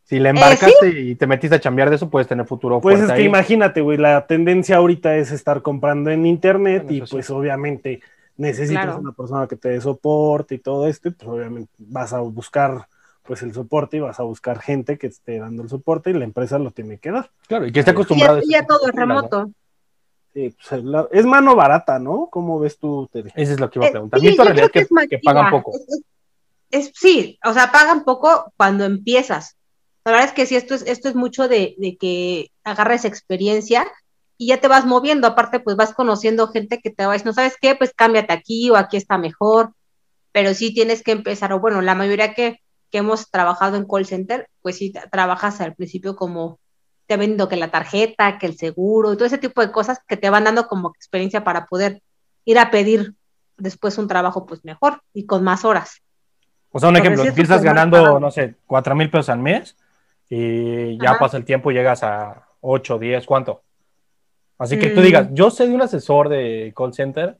Si le embarcaste y te metiste a chambear de eso, puedes tener futuro. Pues es que ahí. imagínate, güey, la tendencia ahorita es estar comprando en internet Bueno, y sí. pues obviamente necesitas Claro. una persona que te dé soporte y todo esto, y pues obviamente vas a buscar pues el soporte y vas a buscar gente que esté dando el soporte y la empresa lo tiene que dar. Claro, y que esté Y acostumbrado. ya, ese ya de todo es remoto. Sí, pues, la- es mano barata, ¿no? ¿Cómo ves tú, Tere? Eso es lo que iba a Eh, preguntar. sí, yo realidad creo que, es que pagan poco. Es- es- es- sí, o sea, pagan poco cuando empiezas. La verdad es que sí, esto es, esto es mucho de, de que agarres experiencia y ya te vas moviendo. Aparte, pues vas conociendo gente que te va a decir, no sabes qué, pues cámbiate aquí o aquí está mejor. Pero sí tienes que empezar, o bueno, la mayoría que, que hemos trabajado en call center, pues sí tra- trabajas al principio como te vendo que la tarjeta, que el seguro, y todo ese tipo de cosas que te van dando como experiencia para poder ir a pedir después un trabajo pues mejor y con más horas. O sea, un Porque ejemplo, es empiezas ganando, no sé, cuatro mil pesos al mes y ya Ajá. pasa el tiempo y llegas a 8, 10, ¿cuánto? Así que tú Mm. digas, yo sé de un asesor de call center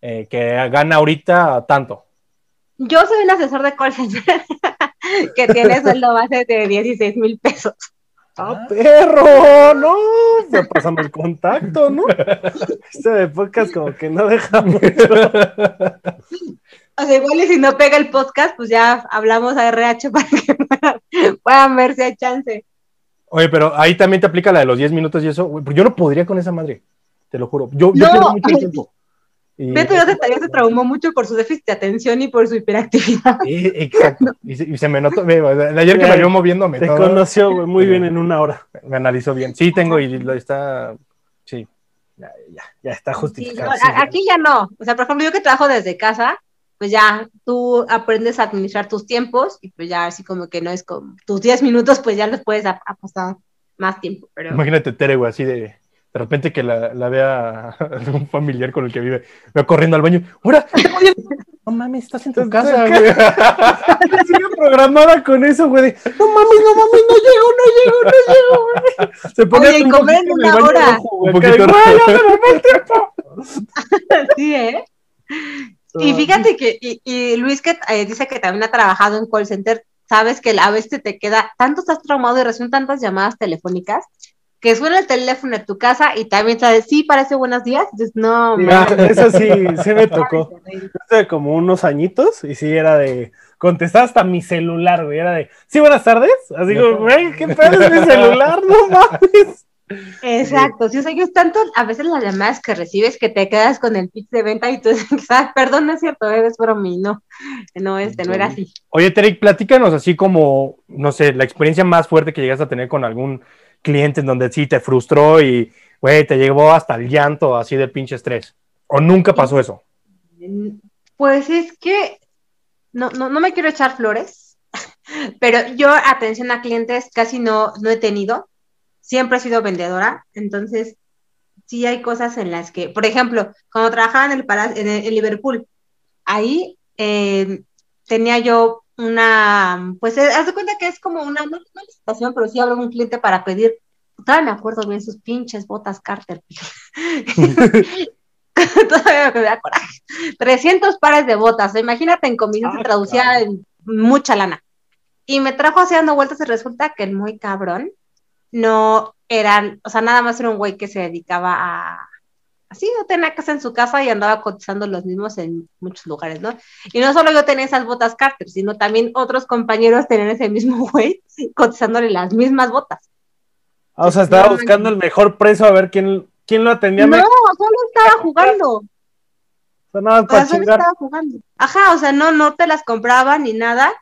eh, que gana ahorita tanto. Yo soy un asesor de call center que tiene sueldo base de 16 mil pesos. ¡Ah, perro! ¡No! Me pasando el contacto, ¿no? Este de podcast como que no deja mucho. O sea, igual y si no pega el podcast, pues ya hablamos a RH para que puedan, puedan ver si hay chance. Oye, pero ahí también te aplica la de los 10 minutos y eso. güey, pero yo no podría con esa madre, te lo juro. Yo, yo No. pierdo mucho tiempo. Y- Beto ya se, ya se traumó mucho por su déficit de atención y por su hiperactividad. Exacto. Y, se, y se me notó. me- de ayer que me vio moviéndome, Te todo, conoció güey, muy bien en una hora. me analizó bien. Sí, tengo y lo está. Sí. Ya, ya, ya está Sí, justificado. no, sí, a- aquí ya no. O sea, por ejemplo, yo que trabajo desde casa, pues ya tú aprendes a administrar tus tiempos y pues ya así como que no es como tus 10 minutos, pues ya los puedes ap- apostar más tiempo. Pero Imagínate Tere, güey, así de. De repente que la, la vea un familiar con el que vive, va corriendo al baño. Diez-". No mames, estás en tu casa, güey. Sigue programada con eso, güey. No mames, no mames, no llego, no llego, no llego, güey. Se pone Oye, comer en una hora. Un poquito "Güey, rojo". ya se me fue el tiempo". sí, ¿eh? Y fíjate que, y, y Luis que eh, dice que también ha trabajado en call center, sabes que a veces te queda, tanto estás traumado y reciben tantas llamadas telefónicas, que suena el teléfono en tu casa y también sabes, sí, parece buenos días, dices, no, Sí, mames. Eso sí, sí me tocó. Hace como unos añitos y sí era de contestar hasta mi celular, güey. Era de, sí, buenas tardes. Así como, güey, ¿qué pedo es mi celular? No mames. Exacto, sí, o sea, yo tanto, a veces las llamadas que recibes que te quedas con el pitch de venta y tú dices, "Ah, perdón, no es cierto, es broma y no, no, este, no era así. Oye, Tere, platícanos así como, no sé, la experiencia más fuerte que llegas a tener con algún cliente en donde sí te frustró y, güey, te llevó hasta el llanto así de pinche estrés. ¿O nunca pasó eso? Pues es que no, no, no me quiero echar flores, pero yo atención a clientes casi no, no he tenido. Siempre he sido vendedora, entonces sí hay cosas en las que, por ejemplo, cuando trabajaba en el Pala- en, el- en Liverpool, ahí eh, tenía yo una, pues eh, haz de cuenta que es como una, no, no licitación, pero sí hablo un cliente para pedir, todavía me acuerdo bien sus pinches botas Carter. todavía me da coraje. 300 pares de botas. Imagínate, en comisión Ah, se traducía en mucha lana. Y me trajo así dando vueltas y resulta que el muy cabrón no eran, o sea, nada más era un güey que se dedicaba a, así, no tenía casa en su casa y andaba cotizando los mismos en muchos lugares, ¿no? Y no solo yo tenía esas botas Carter, sino también otros compañeros tenían ese mismo güey cotizándole las mismas botas. Ah, o sea, estaba No, buscando el mejor precio a ver quién, quién lo atendía. No, solo estaba jugando. O sea, nada más O sea, para solo chingar. estaba jugando. Ajá, o sea, no, no te las compraban ni nada.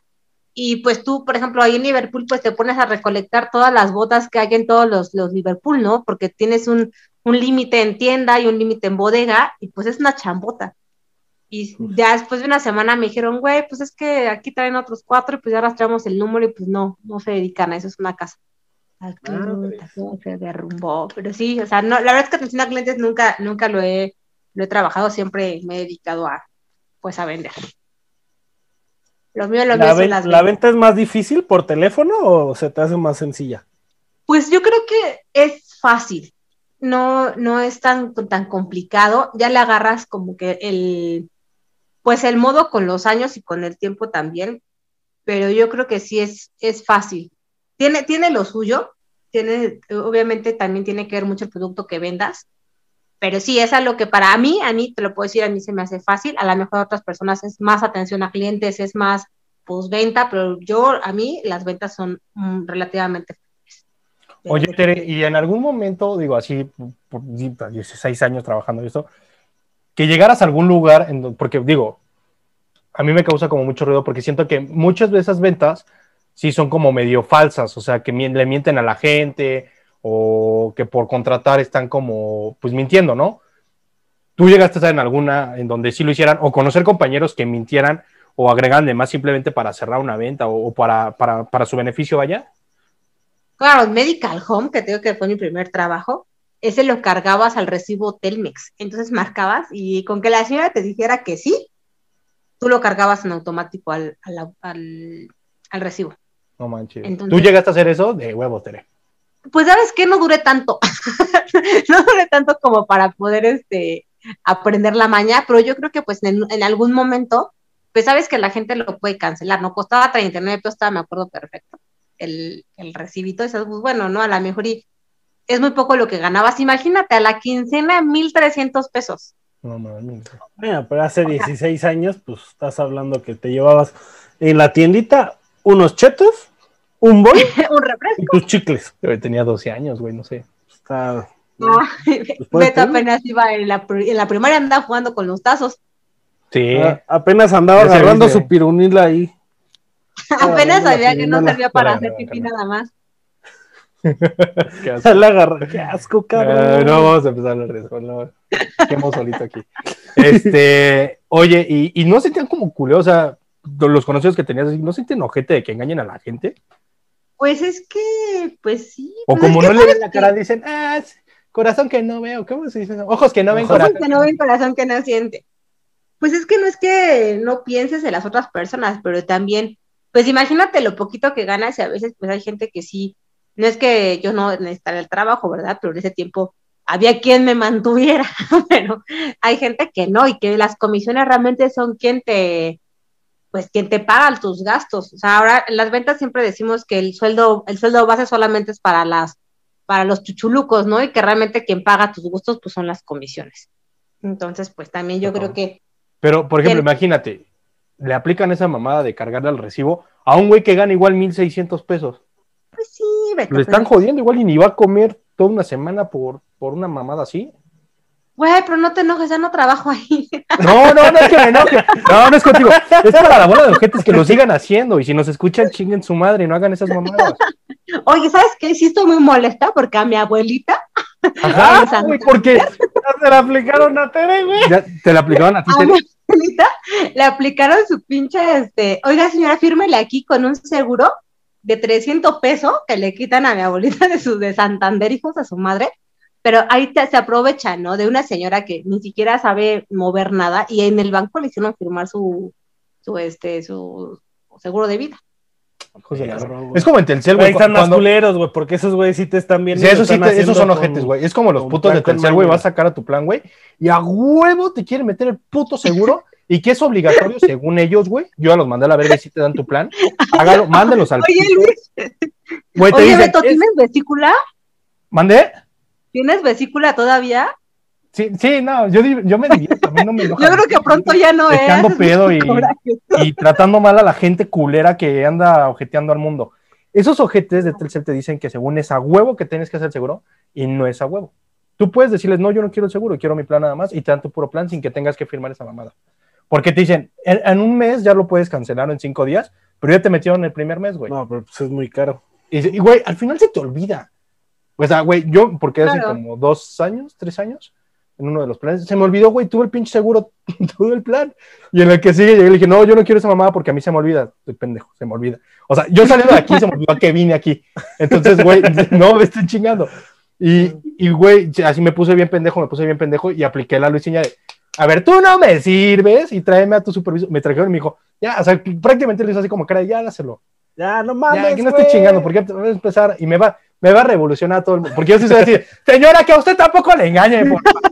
Y pues tú, por ejemplo, ahí en Liverpool, pues te pones a recolectar todas las botas que hay en todos los, los Liverpool, ¿no? Porque tienes un, un límite en tienda y un límite en bodega, y pues es una chambota. Y ya después de una semana me dijeron, güey, pues es que aquí traen otros cuatro, y pues ya arrastramos el número, y pues no, no se dedican a eso, es una casa. Ay, cómo se derrumbó. Pero sí, o sea, no, la verdad es que atención a clientes nunca, nunca lo he, lo he trabajado, siempre me he dedicado a, pues, a vender. Lo mío, lo mío ¿La, ven- las la venta es más difícil por teléfono o se te hace más sencilla? Pues yo creo que es fácil, no, no es tan, tan complicado, ya le agarras como que el, pues el modo con los años y con el tiempo también, pero yo creo que sí es, es fácil. Tiene, tiene lo suyo, tiene, obviamente también tiene que ver mucho el producto que vendas, pero sí, es algo que para mí, a mí, te lo puedo decir, a mí se me hace fácil, a lo mejor a otras personas es más atención a clientes, es más postventa, pero yo, a mí, las ventas son mm, relativamente fáciles. Oye, Tere, y en algún momento, digo así, por 16 años trabajando esto, que llegaras a algún lugar, en, porque digo, a mí me causa como mucho ruido porque siento que muchas de esas ventas sí son como medio falsas, o sea, que le mienten a la gente o que por contratar están como, pues mintiendo, ¿no? ¿Tú llegaste a estar en alguna en donde sí lo hicieran o conocer compañeros que mintieran o agregan de más simplemente para cerrar una venta o, para, para, para, su beneficio, vaya? Claro, Medical Home, que tengo que fue mi primer trabajo, ese lo cargabas al recibo Telmex. Entonces marcabas y con que la señora te dijera que sí, tú lo cargabas en automático al, al, al, recibo. No manches. ¿Tú llegaste a hacer eso? De huevo, Tere. Pues sabes que no duré tanto. no duré tanto como para poder este, aprender la maña, pero yo creo que pues en, en algún momento pues sabes que la gente lo puede cancelar, ¿no? Costaba 39 pesos, estaba, me acuerdo perfecto, el, el recibito, y pues bueno, ¿no? A lo mejor y es muy poco lo que ganabas. Imagínate, a la quincena, 1.300 pesos. No mames. Bueno, pero hace 16 años, pues estás hablando que te llevabas en la tiendita unos chetos, un bol un refresco. y tus chicles. Yo tenía 12 años, güey, no sé. Está... No, Beto apenas iba en la, en la primaria andaba jugando con los tazos. Sí. Ah, apenas andaba agarrando su pirunila ahí. apenas sabía que no servía para hacer pipí nada más. qué, asco. qué asco, cabrón. no vamos a empezar el riesgo, no. Quedemos solito aquí. Este, oye, y, y no sentían como culé, o sea, los conocidos que tenías, ¿no sienten ojete de que engañen a la gente? Pues es que, pues sí. O pues como no le ven la cara, dicen, ah, corazón que no veo, ¿cómo se dice? Ojos que no ven, Ojos corazón. que no ven, corazón que no siente. Pues es que no es que no pienses en las otras personas, pero también, pues imagínate lo poquito que ganas y a veces pues hay gente que sí, no es que yo no necesitara el trabajo, ¿verdad? Pero en ese tiempo había quien me mantuviera, pero hay gente que no y que las comisiones realmente son quien te, pues quien te paga tus gastos. O sea, ahora en las ventas siempre decimos que el sueldo, el sueldo base solamente es para las, para los chuchulucos, ¿no? Y que realmente quien paga tus gustos, pues son las comisiones. Entonces, pues también yo creo que pero, por ejemplo, imagínate, le aplican esa mamada de cargarle al recibo a un güey que gana igual 1.600 pesos. Pues sí, Beto, Le están jodiendo igual y ni va a comer toda una semana por, por una mamada así. Güey, pero no te enojes, ya no trabajo ahí. No, no, no es que me enoje. No, no es contigo. Es para la bola de objetos que lo sigan haciendo. Y si nos escuchan, chinguen su madre y no hagan esas mamadas. Oye, ¿sabes qué? Sí estoy muy molesta porque a mi abuelita Ajá, güey, porque ya te la aplicaron a Tere, güey. ¿Ya ¿Te la aplicaron a ti, Tere? le aplicaron su pinche, este, oiga señora, fírmele aquí con un seguro de 300 pesos que le quitan a mi abuelita de su de Santander, hijos a su madre, pero ahí te, se aprovecha, ¿no? De una señora que ni siquiera sabe mover nada y en el banco le hicieron firmar su, su, este, su seguro de vida. es como en Telcel, güey. están más culeros, güey, porque esos güey sí te están viendo. Sí, esos, sí esos son ojetes, güey. Es como los putos de Telcel, güey. Vas a sacar a tu plan, güey. Y a huevo te quieren meter el puto seguro. y que es obligatorio, según ellos, güey. Yo ya los mandé a la verga y si te dan tu plan. Hágalo, mándelos al. Oye, Luis. Güey, te Oye, Beto, ¿tienes vesícula? ¿Mandé? ¿Tienes vesícula todavía? Sí, sí, no, yo, yo me divierto, a mí no me enoja. Yo creo que pronto ya no es. Echando pedo y, y, tratando mal a la gente culera que anda ojeteando al mundo. Esos ojetes de Telcel te dicen que según es a huevo que tienes que hacer seguro y no es a huevo. Tú puedes decirles, no, yo no quiero el seguro, quiero mi plan nada más y te dan tu puro plan sin que tengas que firmar esa mamada. Porque te dicen, en, un mes ya lo puedes cancelar en cinco días, pero ya te metieron el primer mes, güey. No, pero pues es muy caro. Y, güey, al final se te olvida. O sea, güey, yo, porque hace como dos años, tres años, en uno de los planes, se me olvidó, güey, tuve el pinche seguro, todo el plan. Y en el que sigue, llegué y le dije, no, yo no quiero esa mamada porque a mí se me olvida. Estoy pendejo, se me olvida. O sea, yo saliendo de aquí, se me olvidó que vine aquí. Entonces, güey, no me estoy chingando. Y, y, güey, así me puse bien pendejo, me puse bien pendejo y apliqué la Luisiña de, a ver, tú no me sirves y tráeme a tu supervisor. Me trajeron y me dijo, ya, o sea, prácticamente le hizo así como cara, ya, dáselo. Ya, no mames. Ya, aquí no estoy chingando, porque voy a empezar y me va me va a revolucionar a todo el mundo. Porque yo sí soy así, señora, que a usted tampoco le engañe. por favor".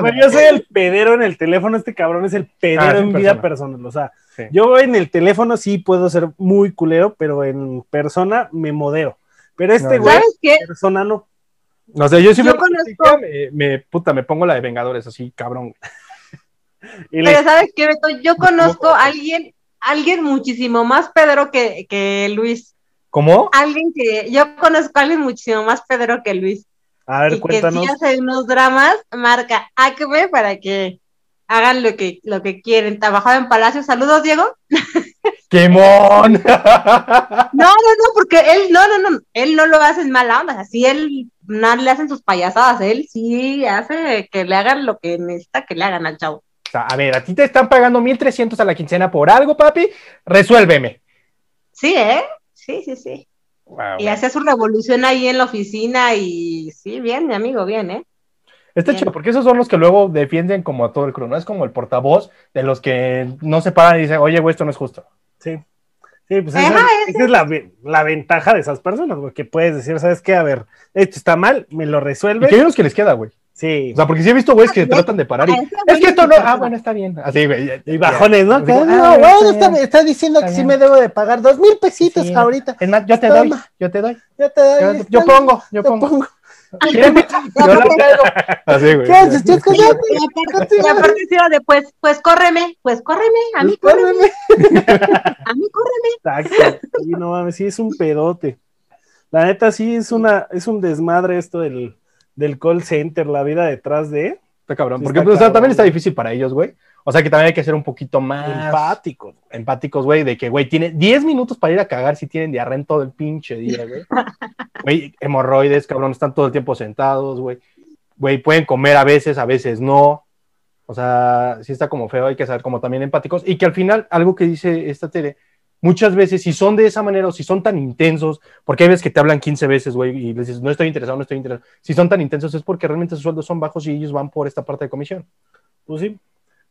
Bueno, yo soy el pedero en el teléfono, este cabrón es el pedero Ah, sí, en vida persona. personal. O sea, Sí. yo en el teléfono sí puedo ser muy culero, pero en persona me modero. Pero este No, güey, ¿Sabes qué? en persona no. No sé, yo sí Yo me, conozco- me, me- puta, me pongo la de Vengadores así, cabrón. Y Pero le- ¿sabes qué, Beto? Yo conozco a alguien, alguien muchísimo más pedro que, que Luis. ¿Cómo? Alguien que, yo conozco a alguien muchísimo más pedro que Luis. a ver, y que cuéntanos. si hace unos dramas, marca Acme para que hagan lo que, lo que quieren. Trabajaba en Palacio. Saludos, Diego. ¡Quemón! No, no, no, porque él, no, no, no, él no lo hace en mala onda. Así él no le hacen sus payasadas. Él sí hace que le hagan lo que necesita que le hagan al chavo. O sea, a ver, a ti te están pagando 1300 a la quincena por algo, papi. Resuélveme. Sí, ¿eh? Sí, sí, sí. Wow, Y hacía su revolución ahí en la oficina y sí, bien, mi amigo, bien, ¿eh? Está chido, porque esos son los que luego defienden como a todo el crew, ¿no? Es como el portavoz de los que no se paran y dicen, oye, güey, esto no es justo. Sí. Sí, pues Ajá, esa, ese- esa es la, ve- la ventaja de esas personas, güey, que puedes decir, ¿sabes qué? A ver, esto está mal, me lo Y resuelve. que hay unos que les queda, güey. Sí. O sea, porque sí he visto güeyes que Ah, tratan de parar y. ah, Es que esto no. Ah, bueno, está bien. Así, güey. y bajones, ¿no? Digo, Que, ah, no, bueno, está está, bien. está diciendo Está que sí me debo de pagar dos mil pesitos Sí, ahorita. Es más, yo te Toma. doy. Yo te doy. Yo te doy. Yo, pongo, yo pongo. Yo la traigo. Así, güey. ¿Qué haces? ¿Tienes que Y aparte, y aparte sí era de, pues, pues córreme, pues córreme, a mí córreme, a mí córreme. Exacto. Sí, no mames, sí es un pedote. La neta sí es una, es un desmadre esto del, del call center, la vida detrás de Está cabrón. Sí, Porque está pues, o sea, también está difícil para ellos, güey. O sea, que también hay que ser un poquito más empáticos. empáticos, güey, de que, güey, tiene 10 minutos para ir a cagar si tienen diarrea en todo el pinche día, güey. Güey, hemorroides, cabrón, están todo el tiempo sentados, güey. Güey, pueden comer a veces, a veces no. O sea, sí está como feo, hay que ser como también empáticos. Y que al final, algo que dice esta tele, muchas veces, si son de esa manera o si son tan intensos, porque hay veces que te hablan 15 veces, güey, y les dices, no estoy interesado, no estoy interesado. Si son tan intensos es porque realmente sus sueldos son bajos y ellos van por esta parte de comisión. Pues sí.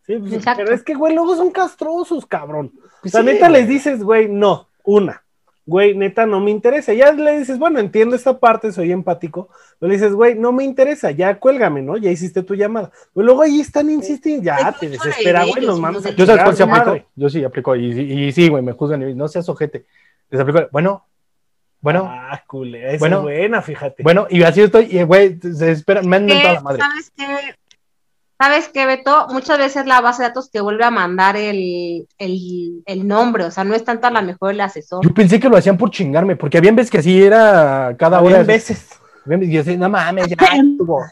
Sí, pues, Exacto. pero es que, güey, luego son castrosos, cabrón. O Pues sea, sí, neta les dices, güey, no, una. Güey, neta, no me interesa. Ya le dices, bueno, entiendo esta parte, soy empático. Pero le dices, güey, no me interesa, ya cuélgame, ¿no? Ya hiciste tu llamada. Pero luego ahí están insistiendo, ya te desespera, de güey, ellos, los mandas a ¿no? Yo sabes cuál se aplicó. Yo sí aplico. Y, y, y sí, güey, me juzgan y no seas ojete. Les aplico, bueno, bueno, Ah, culé, esa Bueno. es buena, fíjate. bueno, y así estoy, y güey, se esperan, me han mentado la madre. ¿Sabes qué? ¿Sabes qué, Beto? Muchas veces la base de datos te vuelve a mandar el, el, el nombre, o sea, no es tanto a lo mejor el asesor. Yo pensé que lo hacían por chingarme, porque habían veces que así era cada hora. Habían veces. Habían veces, y yo así, no mames, ya estuvo.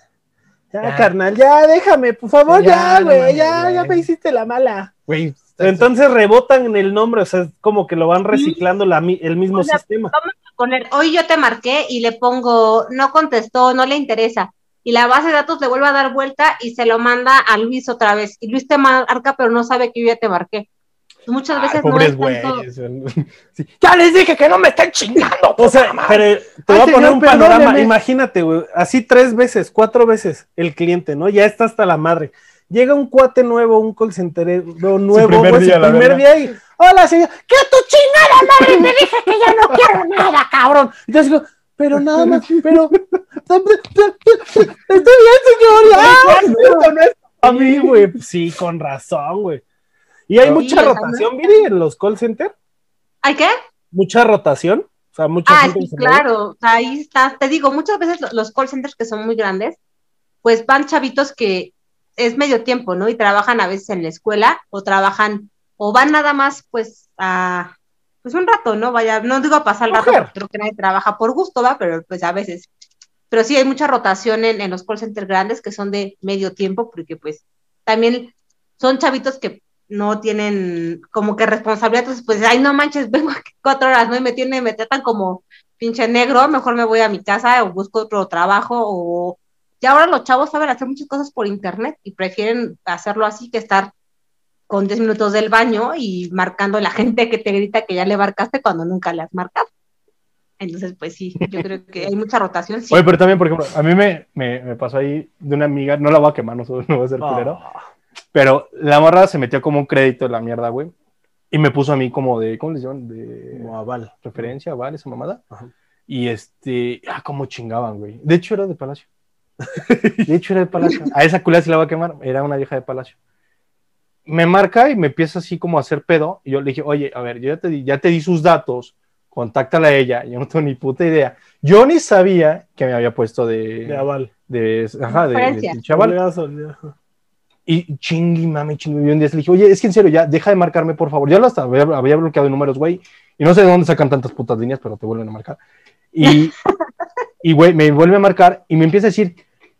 Ya, Ya. carnal, ya, déjame, por favor, Ya, ya, no güey, ya, ya me hiciste la mala. Güey, Entonces rebotan en el nombre, o sea, es como que lo van reciclando la mi- el mismo O sea, sistema. Poner, hoy yo te marqué y le pongo, no contestó, no le interesa. Y la base de datos le vuelve a dar vuelta y se lo manda a Luis otra vez. Y Luis te marca, pero no sabe que yo ya te marqué. Muchas Ay, veces no pobres tanto- güeyes. Sí. Ya les dije que no me estén chingando. O sea, pero te Ay, voy a poner señor, un panorama. perdóneme. Imagínate, güey, así tres veces, cuatro veces el cliente, ¿no? Ya está hasta la madre. Llega un cuate nuevo, un call center nuevo, primer güey, su día, la primer día y, hola, señor, ¿qué tu chingada madre? Me dije que ya no quiero nada, cabrón. Entonces digo, pero nada más, pero, estoy bien, señor, ya. Esto no es a mí, güey. Sí, con razón, güey. Y hay Sí, mucha rotación, Viri, en los call centers. ¿Hay qué? Mucha rotación. O sea, mucha Ah, gente sí, claro. O sea, ahí está. Te digo, muchas veces lo- los call centers que son muy grandes, pues van chavitos que es medio tiempo, ¿no? Y trabajan a veces en la escuela o trabajan o van nada más, pues, a pues un rato, ¿no? Vaya, no digo pasar el rato, Coger. porque creo que nadie trabaja por gusto, va, pero pues a veces. Pero sí hay mucha rotación en, en los call centers grandes que son de medio tiempo, porque pues también son chavitos que no tienen como que responsabilidad, entonces pues, ay, no manches, vengo aquí cuatro horas, ¿no? Y me tienen, me tratan como pinche negro, mejor me voy a mi casa o busco otro trabajo o ya ahora los chavos saben hacer muchas cosas por internet y prefieren hacerlo así que estar con 10 minutos del baño y marcando a la gente que te grita que ya le marcaste cuando nunca le has marcado. Entonces, pues sí, yo creo que hay mucha rotación. Sí. Oye, pero también, por ejemplo, a mí me, me, me pasó ahí de una amiga, no la voy a quemar, no, no voy a ser culero, Ah. pero la morra se metió como un crédito en la mierda, güey, y me puso a mí como de, ¿cómo les llaman? De Como aval. referencia, ¿vale? Esa mamada. Ajá. Y este, ah, cómo chingaban, güey. De hecho, era de Palacio. De hecho, era de Palacio. A esa culera se la va a quemar. Era una vieja de Palacio. Me marca y me empieza así como a hacer pedo. Y yo le dije, oye, a ver, yo ya te di, ya te di sus datos. Contáctala a ella. Yo no tengo ni puta idea. Yo ni sabía que me había puesto de. De aval. de, ajá, de, de- de chaval. Y chingui, mami, chingui. Y un día le dije, oye, es que en serio, ya, deja de marcarme, por favor. Ya lo hasta había, había bloqueado números, güey. Y no sé de dónde sacan tantas putas líneas, pero te vuelven a marcar. Y, y güey, me vuelve a marcar y me empieza a decir,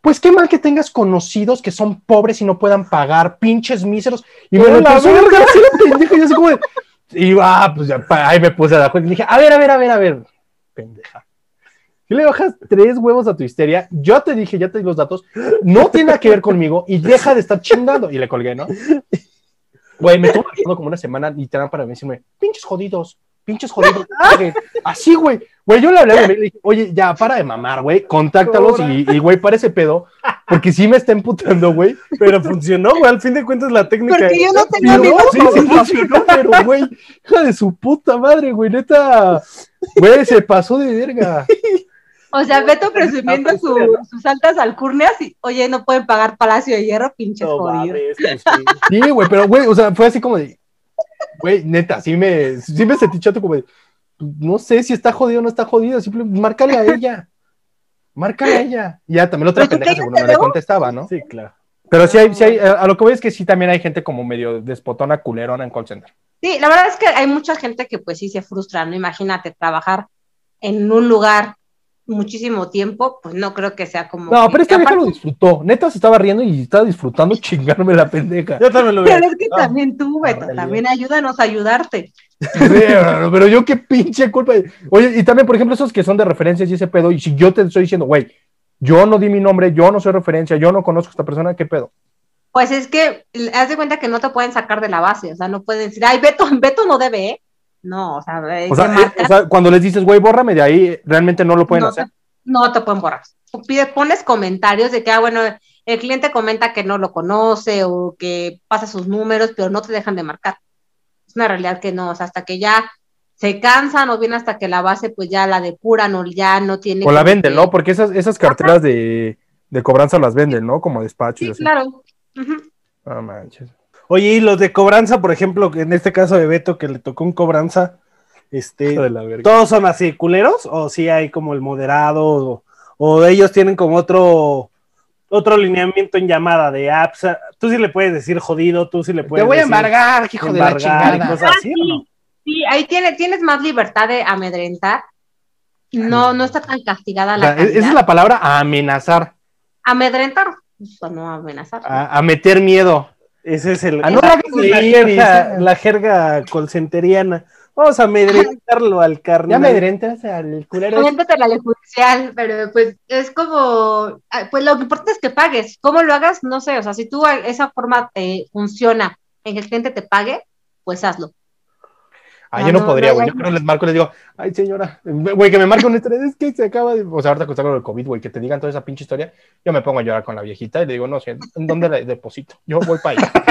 pues qué mal que tengas conocidos que son pobres y no puedan pagar, pinches míseros. Y me ¡Oh, lo la empezó la pendeja. Y yo así como de, y ah, pues ya, ahí me puse a dar cuenta. Y dije, a ver, a ver, a ver, a ver, pendeja. Si le bajas tres huevos a tu histeria, yo te dije, ya te di los datos, no tiene nada que ver conmigo y deja de estar chingando. Y le colgué, ¿no? Güey, me estuvo como una semana literal para decirme, pinches jodidos, pinches jodidos. Así, güey. Güey, yo le hablé a mi le dije, oye, ya, para de mamar, güey, contáctalos y, y, güey, para ese pedo, porque sí me está emputando, güey. Pero funcionó, güey. Al fin de cuentas, la técnica. Porque yo no tengo amigos. sí, sí funcionó, pero, güey, hija de su puta madre, güey, neta, güey, se pasó de verga. O sea, Beto presumiendo su- sus altas alcurnias y, oye, no pueden pagar Palacio de Hierro, pinches No jodidos. Sí, güey, pero, güey, o sea, fue así como de, güey, neta, sí me, sí me sentí chato como de, no sé si está jodido o no está jodido, simplemente márcale a ella. Márcale a ella. Y ya, también la otra ¿Pero tú pendeja seguro no le contestaba, ¿no? Sí, claro. Pero sí hay, sí hay, a lo que voy es que sí también hay gente como medio despotona, culerona en call center. Sí, la verdad es que hay mucha gente que pues sí se frustra, ¿no? Imagínate trabajar en un lugar muchísimo tiempo, pues no creo que sea como... No, que- pero esta que vieja lo disfrutó. Neta se estaba riendo y estaba disfrutando chingarme la pendeja. Yo también lo veo. Pero es que Ah, también tú, Beto, realidad. también ayúdanos a ayudarte. Pero yo qué pinche culpa. Oye, y también, por ejemplo, esos que son de referencias y ese pedo, y si yo te estoy diciendo, güey, yo no di mi nombre, yo no soy referencia, yo no conozco a esta persona, ¿qué pedo? Pues es que haz de cuenta que no te pueden sacar de la base, o sea, no pueden decir, ay, Beto, Beto no debe, ¿eh? No, o sea, O eh, marcar. o sea, cuando les dices, güey, bórrame de ahí, realmente no lo pueden no, hacer. No te pueden borrar. Pide- pones comentarios de que, ah, bueno, el cliente comenta que no lo conoce o que pasa sus números, pero no te dejan de marcar. Es una realidad que no, o sea, hasta que ya se cansan o bien hasta que la base pues ya la depuran o ya no tiene... O la venden, que- ¿no? Porque esas, esas carteras de, de cobranza las venden, ¿no? Como despacho y Sí, así. claro. Ujú. No manches. Oye, y los de cobranza, por ejemplo, que en este caso de Beto, que le tocó un cobranza, este, Hijo de la verga. ¿todos son así culeros? ¿O sí hay como el moderado? ¿O, o ellos tienen como otro otro lineamiento en llamada de apps? Tú sí le puedes decir jodido, tú sí le puedes decir embargar, hijo embargar y cosas Ah, así, sí. ¿o no? Sí, ahí tiene, tienes más libertad de amedrentar. No, no está tan castigada O la sea, e- esa es la palabra amenazar, Amedrentar, o no amenazar. a, a meter miedo. Ese es el, Ah, no la, hagas jerga, la jerga colcenteriana. Vamos a amedrentarlo al carnal. Ya amedrentas al culero. La ley judicial, pero pues es como, ah, pues lo que importa es que pagues. ¿Cómo lo hagas? No sé, o sea, si tú esa forma eh, funciona en que el cliente te pague, pues hazlo. Ah, No, yo no, no, podría, güey. yo creo que les marco y les digo, ay, señora, güey, que me marque un estrés, es que se acaba de. O sea, ahorita que está con el COVID, güey, que te digan toda esa pinche historia, yo me pongo a llorar con la viejita y le digo, no sé, ¿en dónde la deposito? Yo voy para allá.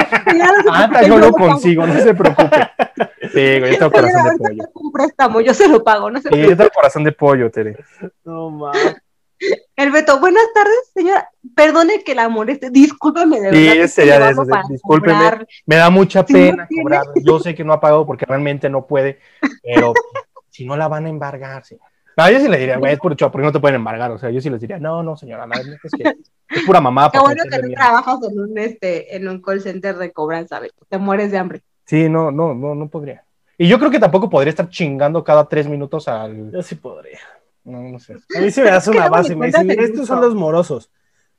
Ah, yo lo consigo, no se preocupe. Sí, güey, yo tengo corazón de pollo. Un préstamo, yo se lo pago, no sé. Sí, yo tengo corazón de pollo, Tere. No mames. El Beto, buenas tardes, señora. Perdone que la moleste, discúlpame de Sí, verdad. que sería de eso, discúlpeme. cobrar. Me da mucha Si no pena tiene- cobrar. Yo sé que no ha pagado porque realmente no puede, pero si no la van a embargar, sí. No, yo sí le diría, güey, es por porque no te pueden embargar. O sea, yo sí les diría, no, no, señora, la verdad es que es pura mamá. Qué bueno que no trabajas en un, este, en un call center de cobranza, Beto. Te mueres de hambre. Sí, no, no, no, no podría. Y yo creo que tampoco podría estar chingando cada tres minutos al. Yo sí podría. No, no sé. A mí se me hace una base. Me dicen, estos gusta". son los morosos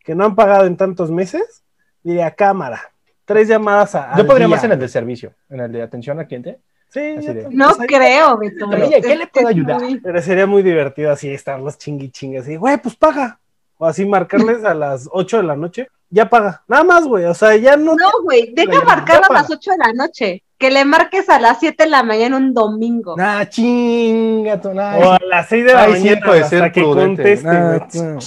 que no han pagado en tantos meses. Diría, cámara. Tres llamadas a. Yo podría día. más en el de servicio, en el de atención al cliente. Sí, de- No pues, creo, Beto. Oye, ¿qué le puedo Es ayudar? Pero sería muy divertido así estar los chingui chingues así, güey, pues paga. O así marcarles a las 8 de la noche, ya paga. Nada más, güey. O sea, ya no. No, güey, deja marcar a paga. las 8 de la noche. Que le marques a las 7 de la mañana un domingo. Nah, chinga, tu- nah, O a las 6 de la Ay, mañana siento de hasta ser que prudente. conteste, Nah,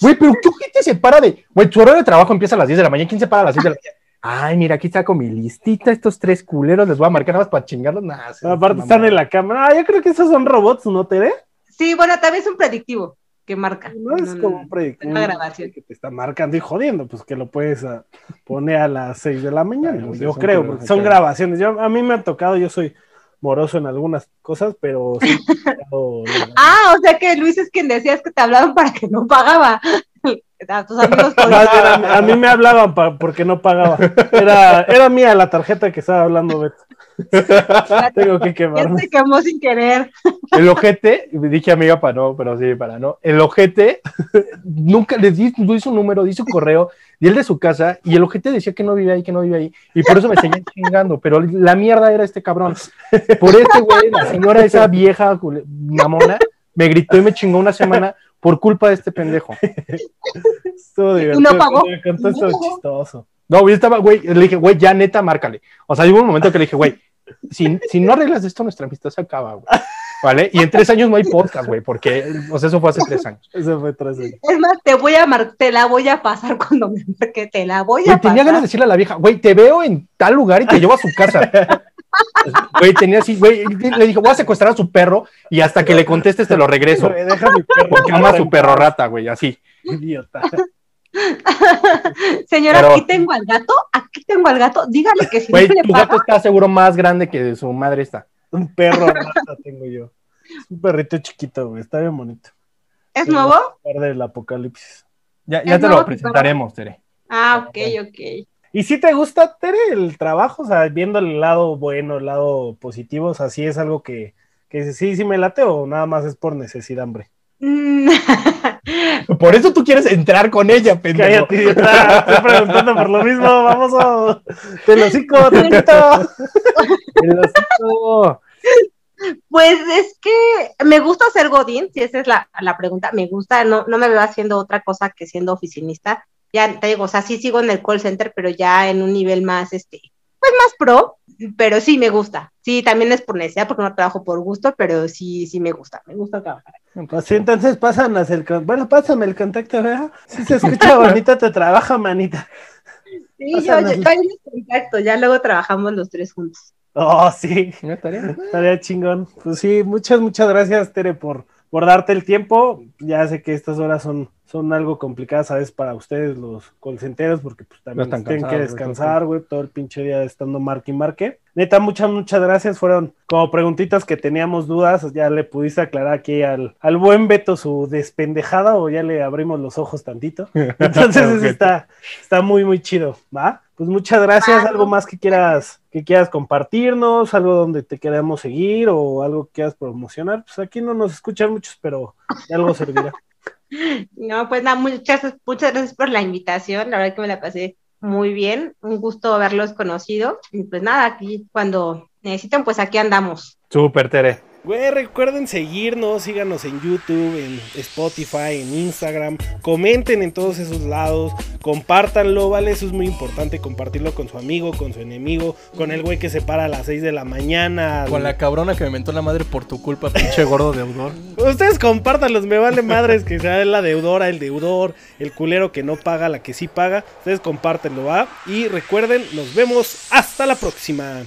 güey. pero ¿qué gente se para de. Güey, tu horario de trabajo empieza a las 10 de la mañana. ¿Quién se para a las 10 de la mañana? Ay, mira, aquí está con mi listita. Estos tres culeros les voy a marcar nada más para chingarlos. Nah, Aparte están en la cámara. Ah, yo creo que esos son robots, ¿no, Tere? Sí, bueno, también es un predictivo que marca. No es como un grabación. que te está marcando y jodiendo, pues que lo puedes ah, poner a las 6 de la mañana. Yo creo, porque son grabaciones. Yo, a mí me ha tocado, yo soy moroso en algunas cosas, pero sí me ha tocado- Ah, o sea que Luis es quien decías que te hablaban para que no pagaba. A tus amigos a, mí- a mí me hablaban pa- porque no pagaba. Era, era mía la tarjeta que estaba hablando Beto. Tengo que Ya quemarme. se quemó sin querer. El ojete, dije amiga para no, pero sí, para no. El ojete nunca les di, di su número, di su correo, di el de su casa, y el ojete decía que no vivía ahí, que no vivía ahí. Y por eso me seguían chingando. Pero la mierda era este cabrón. Por este güey, la señora, esa vieja mamona, me gritó y me chingó una semana por culpa de este pendejo. Estuvo divertido. no pagó? Me contó esto chistoso. No, güey, estaba, güey, le dije, güey, ya neta, márcale. O sea, hubo un momento que le dije, güey, si, si no arreglas esto, nuestra amistad se acaba, güey. ¿Vale? Y en tres años no hay podcast, güey, porque, o sea, eso fue hace tres años. Ese fue tras años. Es más, te voy a mar te la voy a pasar cuando me marque, te la voy a Güey, pasar. tenía ganas de decirle a la vieja, güey, te veo en tal lugar y te llevo a su casa. Güey, tenía así, güey, le dije, voy a secuestrar a su perro y hasta que le contestes te lo regreso. Deja mi perro. Porque ama a su perro rata, güey, así. Idiota. Señora, Pero- aquí tengo al gato, aquí tengo al gato, dígale que si Güey, no le tu paga, gato está seguro más grande que su madre está. Un perro rata tengo yo. Es un perrito chiquito, güey. Está bien bonito. ¿es nuevo? Guarda el apocalipsis. Ya, ya te nuevo lo presentaremos, Tere. Ah, ok, ok. ¿Y si te gusta, Tere, el trabajo? O sea, viendo el lado bueno, el lado positivo, o sea, ¿sí es algo que, que sí, sí me late o nada más es por necesidad, hambre? Por eso tú quieres entrar con ella, pendejo. Cállate. Estoy preguntando por lo mismo. Vamos a... Te lo cico. El hocico. Pues es que me gusta ser Godín, si esa es la, la pregunta, me gusta, no, no me veo haciendo otra cosa que siendo oficinista. Ya te digo, o sea, sí sigo en el call center, pero ya en un nivel más, este, pues más pro, pero sí me gusta. Sí, también es por necesidad, porque no trabajo por gusto, pero sí, sí me gusta, me gusta trabajar. Pues sí, entonces pásanos el... Bueno, pásame el contacto, ¿verdad? Si se escucha bonito, te trabaja, manita. Sí, yo, yo, Pásanos. yo ahí les contacto, ya luego trabajamos los tres juntos. Oh, sí. ¿Ya estaría? Estaría chingón. Pues sí, muchas, muchas gracias, Tere, por, por darte el tiempo. Ya sé que estas horas son, son algo complicadas a veces para ustedes, los colcenteros, porque pues también están tienen que descansar, güey, todo el pinche día estando marque y marque. Neta, muchas, muchas gracias. Fueron como preguntitas que teníamos dudas. Ya le pudiste aclarar aquí al, al buen Beto su despendejada o ya le abrimos los ojos tantito. Entonces está, está muy, muy chido, ¿va? Pues muchas gracias. ¿Algo más que quieras, que quieras compartirnos? ¿Algo donde te queramos seguir o algo que quieras promocionar? Pues aquí no nos escuchan muchos, pero de algo servirá. No, pues nada, muchas, muchas gracias por la invitación, la verdad que me la pasé muy bien, un gusto haberlos conocido y pues nada, aquí cuando necesiten, pues aquí andamos. Súper, Tere. Güey, recuerden seguirnos, síganos en YouTube, en Spotify, en Instagram, comenten en todos esos lados, compártanlo, ¿vale? Eso es muy importante, compartirlo con su amigo, con su enemigo, con el güey que se para a las 6 de la mañana. Con la cabrona que me mentó la madre por tu culpa, pinche gordo deudor. Ustedes compártanlos, me vale madres que sea la deudora, el deudor, el culero que no paga, la que sí paga. Ustedes compártenlo, ¿va? Y recuerden, nos vemos hasta la próxima.